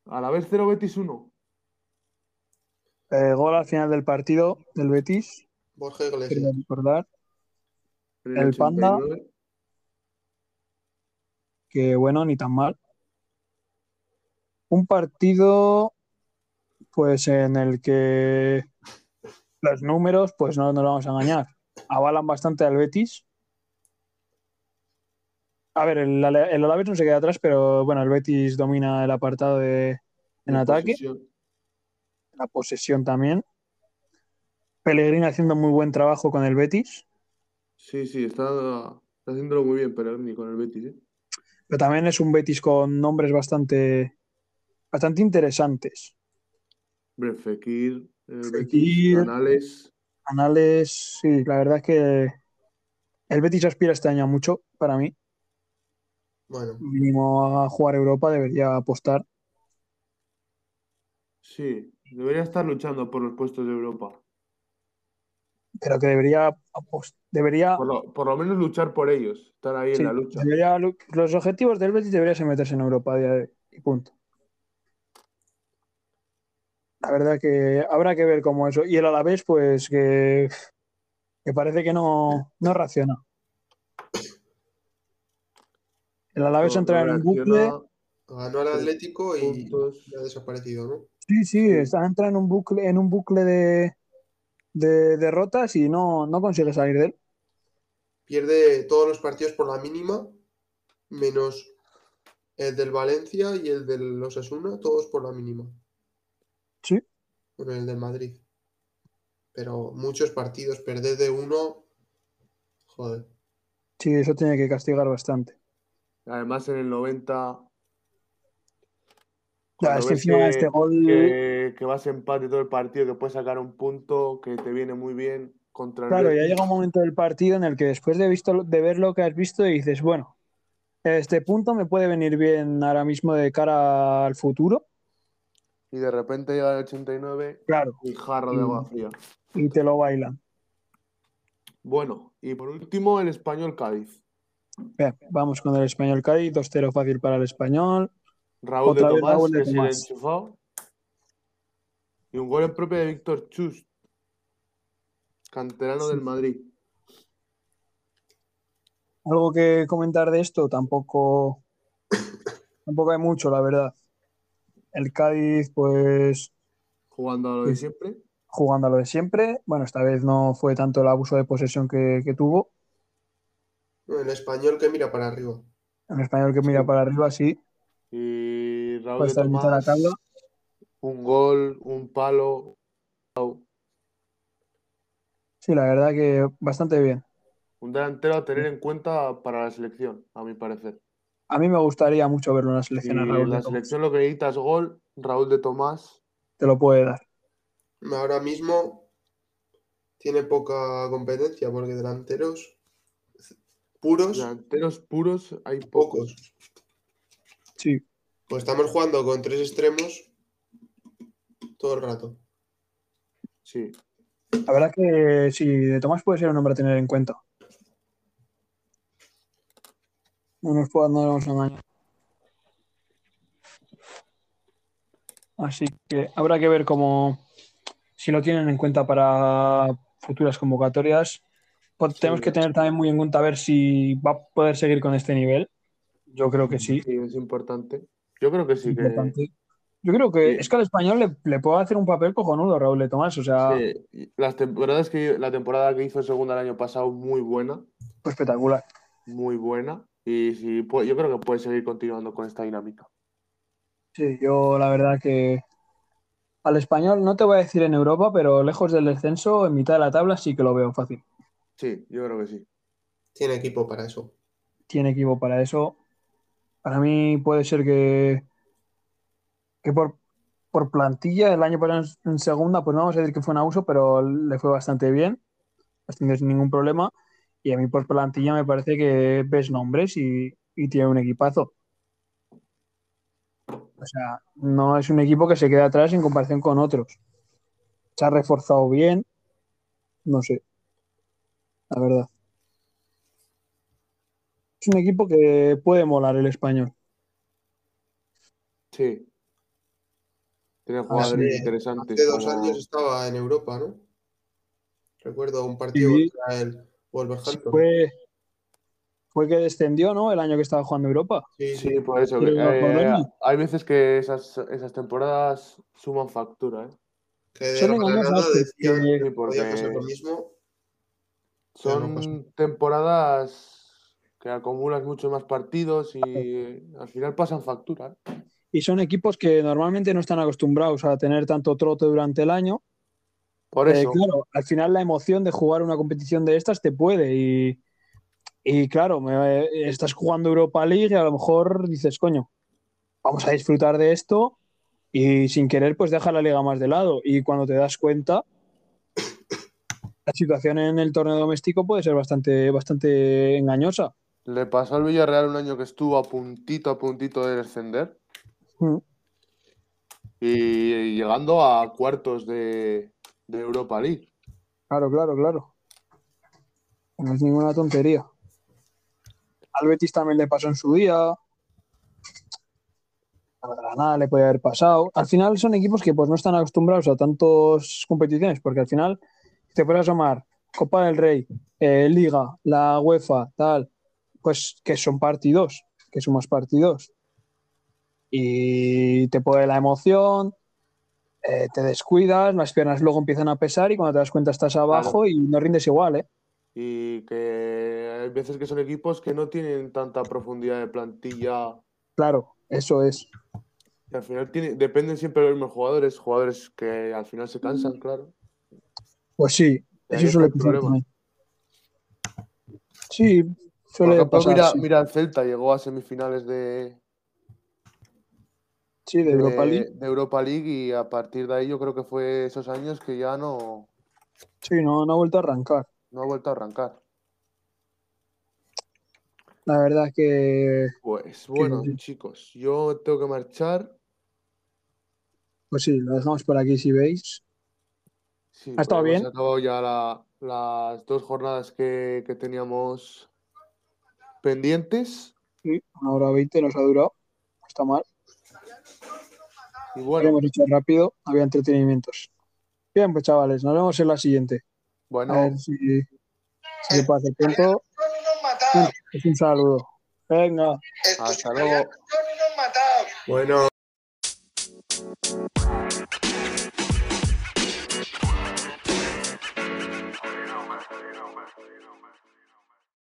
A la vez 0 Betis 1. Eh, gol al final del partido del Betis, Borja Iglesias. recordar. El Panda. 89. que bueno, ni tan mal. Un partido, pues en el que los números, pues no nos vamos a engañar, avalan bastante al Betis. A ver, el, el Alavés no se queda atrás, pero bueno, el Betis domina el apartado de, en de ataque. La posesión también. Pellegrini haciendo muy buen trabajo con el Betis, Sí, sí, está, está haciéndolo muy bien Pellegrini con el Betis. ¿eh? pero también es un Betis con nombres bastante, bastante interesantes. Hombre, Fekir, el Fekir. Betis, Canales. Canales, sí, la verdad es que el Betis aspira este año mucho para mí. Bueno, Mínimo a jugar Europa, debería apostar. Sí, debería estar luchando por los puestos de Europa. Pero que debería debería, Por lo, por lo menos luchar por ellos, estar ahí sí, en la lucha. debería los objetivos del Betis deberían ser meterse en Europa a día de hoy, y punto. La verdad que habrá que ver cómo eso. Y el Alavés, pues que, que parece que no, no reacciona. El Alavés No- entra no en un bucle. ganó al Atlético y ha desaparecido, ¿no? Sí, sí, está entra en un bucle, en un bucle de, de derrotas y no, no consigue salir de él. Pierde todos los partidos por la mínima, menos el del Valencia y el del Osasuna, todos por la mínima. Sí. Bueno, el del Madrid. Pero muchos partidos, perder de uno Joder. Sí, eso tiene que castigar bastante. Además, en el 90. Es que encima este gol. que, que vas empate todo el partido, que puedes sacar un punto, que te viene muy bien contra el Claro, ya llega un momento del partido en el que después de, visto, de ver lo que has visto dices, bueno, este punto me puede venir bien ahora mismo de cara al futuro. Y de repente llega el 89 Claro. y jarro de agua fría. Y te lo bailan. Bueno, y por último, el español Cádiz. Bien, vamos con el español Cádiz, 2-0 fácil para el español. Raúl Otra de Tomás, Raúl de que sigue Tomás. enchufado. Y un gol en propio de Víctor Chust, canterano del Madrid. Algo que comentar de esto, tampoco, tampoco hay mucho, la verdad. El Cádiz, pues, Jugando a lo de Sí. siempre. jugando a lo de siempre. Bueno, esta vez no fue tanto el abuso de posesión que, que tuvo. El español que mira para arriba. En español que mira para arriba, sí, Y Raúl de la Tomás, tabla. un gol, un palo. Sí, la verdad que bastante bien. Un delantero a tener en cuenta para la selección, a mi parecer. A mí me gustaría mucho verlo en la Y selección a Raúl en de la Tomás. selección lo que necesita es gol, Raúl de Tomás. Te lo puede dar. Ahora mismo tiene poca competencia porque delanteros puros, Delanteros puros hay pocos. pocos. Sí. Pues estamos jugando con tres extremos todo el rato. Sí. La verdad que sí, de Tomás puede ser un hombre a tener en cuenta. No nos podemos engañar. Así que habrá que ver cómo, si lo tienen en cuenta para futuras convocatorias. Pues tenemos que tener también muy en cuenta a ver si va a poder seguir con este nivel. Yo creo que sí. Sí, es importante. Yo creo que sí, que. Yo creo que Sí. es que al español le, le puede hacer un papel cojonudo Raúl de Tomás. O sea, sí. Las temporadas que la temporada que hizo en segunda el año pasado muy buena, espectacular. muy buena. Y sí, yo creo que puede seguir continuando con esta dinámica. Sí, yo la verdad que al español no te voy a decir en Europa, pero lejos del descenso, en mitad de la tabla sí que lo veo fácil. Sí, yo creo que sí. Tiene equipo para eso. Tiene equipo para eso. Para mí puede ser que, que por, por plantilla el año pasado en- segunda, pues no vamos a decir que fue un abuso, pero le fue bastante bien, bastante sin ningún problema. Y a mí por plantilla me parece que ves nombres y, y tiene un equipazo. O sea, no es un equipo que se quede atrás en comparación con otros. Se ha reforzado bien, no sé, la verdad. Es un equipo que puede molar el español. Sí. Tiene jugadores interesantes. Hace dos como- años estaba en Europa, ¿no? Recuerdo un partido Sí. contra el Sí, Wolverhampton. fue, fue que descendió, ¿no? El año que estaba jugando Europa. Sí, sí. Por eso. Que, eh, hay veces que esas, esas temporadas suman factura, ¿eh? Que de Son Granada engañosas decían que podía pasar lo mismo. son no temporadas que acumulas muchos más partidos y al final pasan factura. Y son equipos que normalmente no están acostumbrados a tener tanto trote durante el año. Por Eh, eso, claro, al final la emoción de jugar una competición de estas te puede. Y, y claro, me- estás jugando Europa League y a lo mejor dices, coño, vamos a disfrutar de esto. Y sin querer, pues deja la liga más de lado. Y cuando te das cuenta, la situación en el torneo doméstico puede ser bastante, bastante engañosa. Le pasó al Villarreal un año que estuvo a puntito, a puntito de descender Mm. y llegando a cuartos de, de Europa League. Claro, claro, claro. No es ninguna tontería. Al Betis también le pasó en su día. A Granada le puede haber pasado. Al final son equipos que pues no están acostumbrados a tantas competiciones, porque al final si te puedes asomar Copa del Rey, eh, Liga, la UEFA, tal, pues que son partidos, que son más partidos. Y te puede la emoción, eh, te descuidas, las piernas luego empiezan a pesar y cuando te das cuenta estás abajo y no rindes igual, ¿eh? Y que hay veces que son equipos que no tienen tanta profundidad de plantilla. Claro, eso es. Y al final tiene- dependen siempre de los mismos jugadores, jugadores que al final se cansan, claro. Pues sí, eso el pasar problema. también. Por ejemplo, pasar. mira, sí. mira el Celta, llegó a semifinales de, Sí, de Europa League. de Europa League y a partir de ahí yo creo que fue esos años que ya no, Sí, no, no ha vuelto a arrancar. no ha vuelto a arrancar. La verdad es que, Pues bueno, sí. chicos, yo tengo que marchar. pues sí, lo dejamos por aquí si veis. Sí, ¿Ha estado pues bien? acabado ya la- las dos jornadas que, que teníamos pendientes. Sí, una hora veinte nos ha durado. No está mal. Y Lo bueno, hemos hecho rápido, había entretenimientos. Bien, pues chavales, nos vemos en la siguiente. A bueno, ver si, si se pasa el tiempo. Pues un saludo. Venga. hasta luego. Bueno.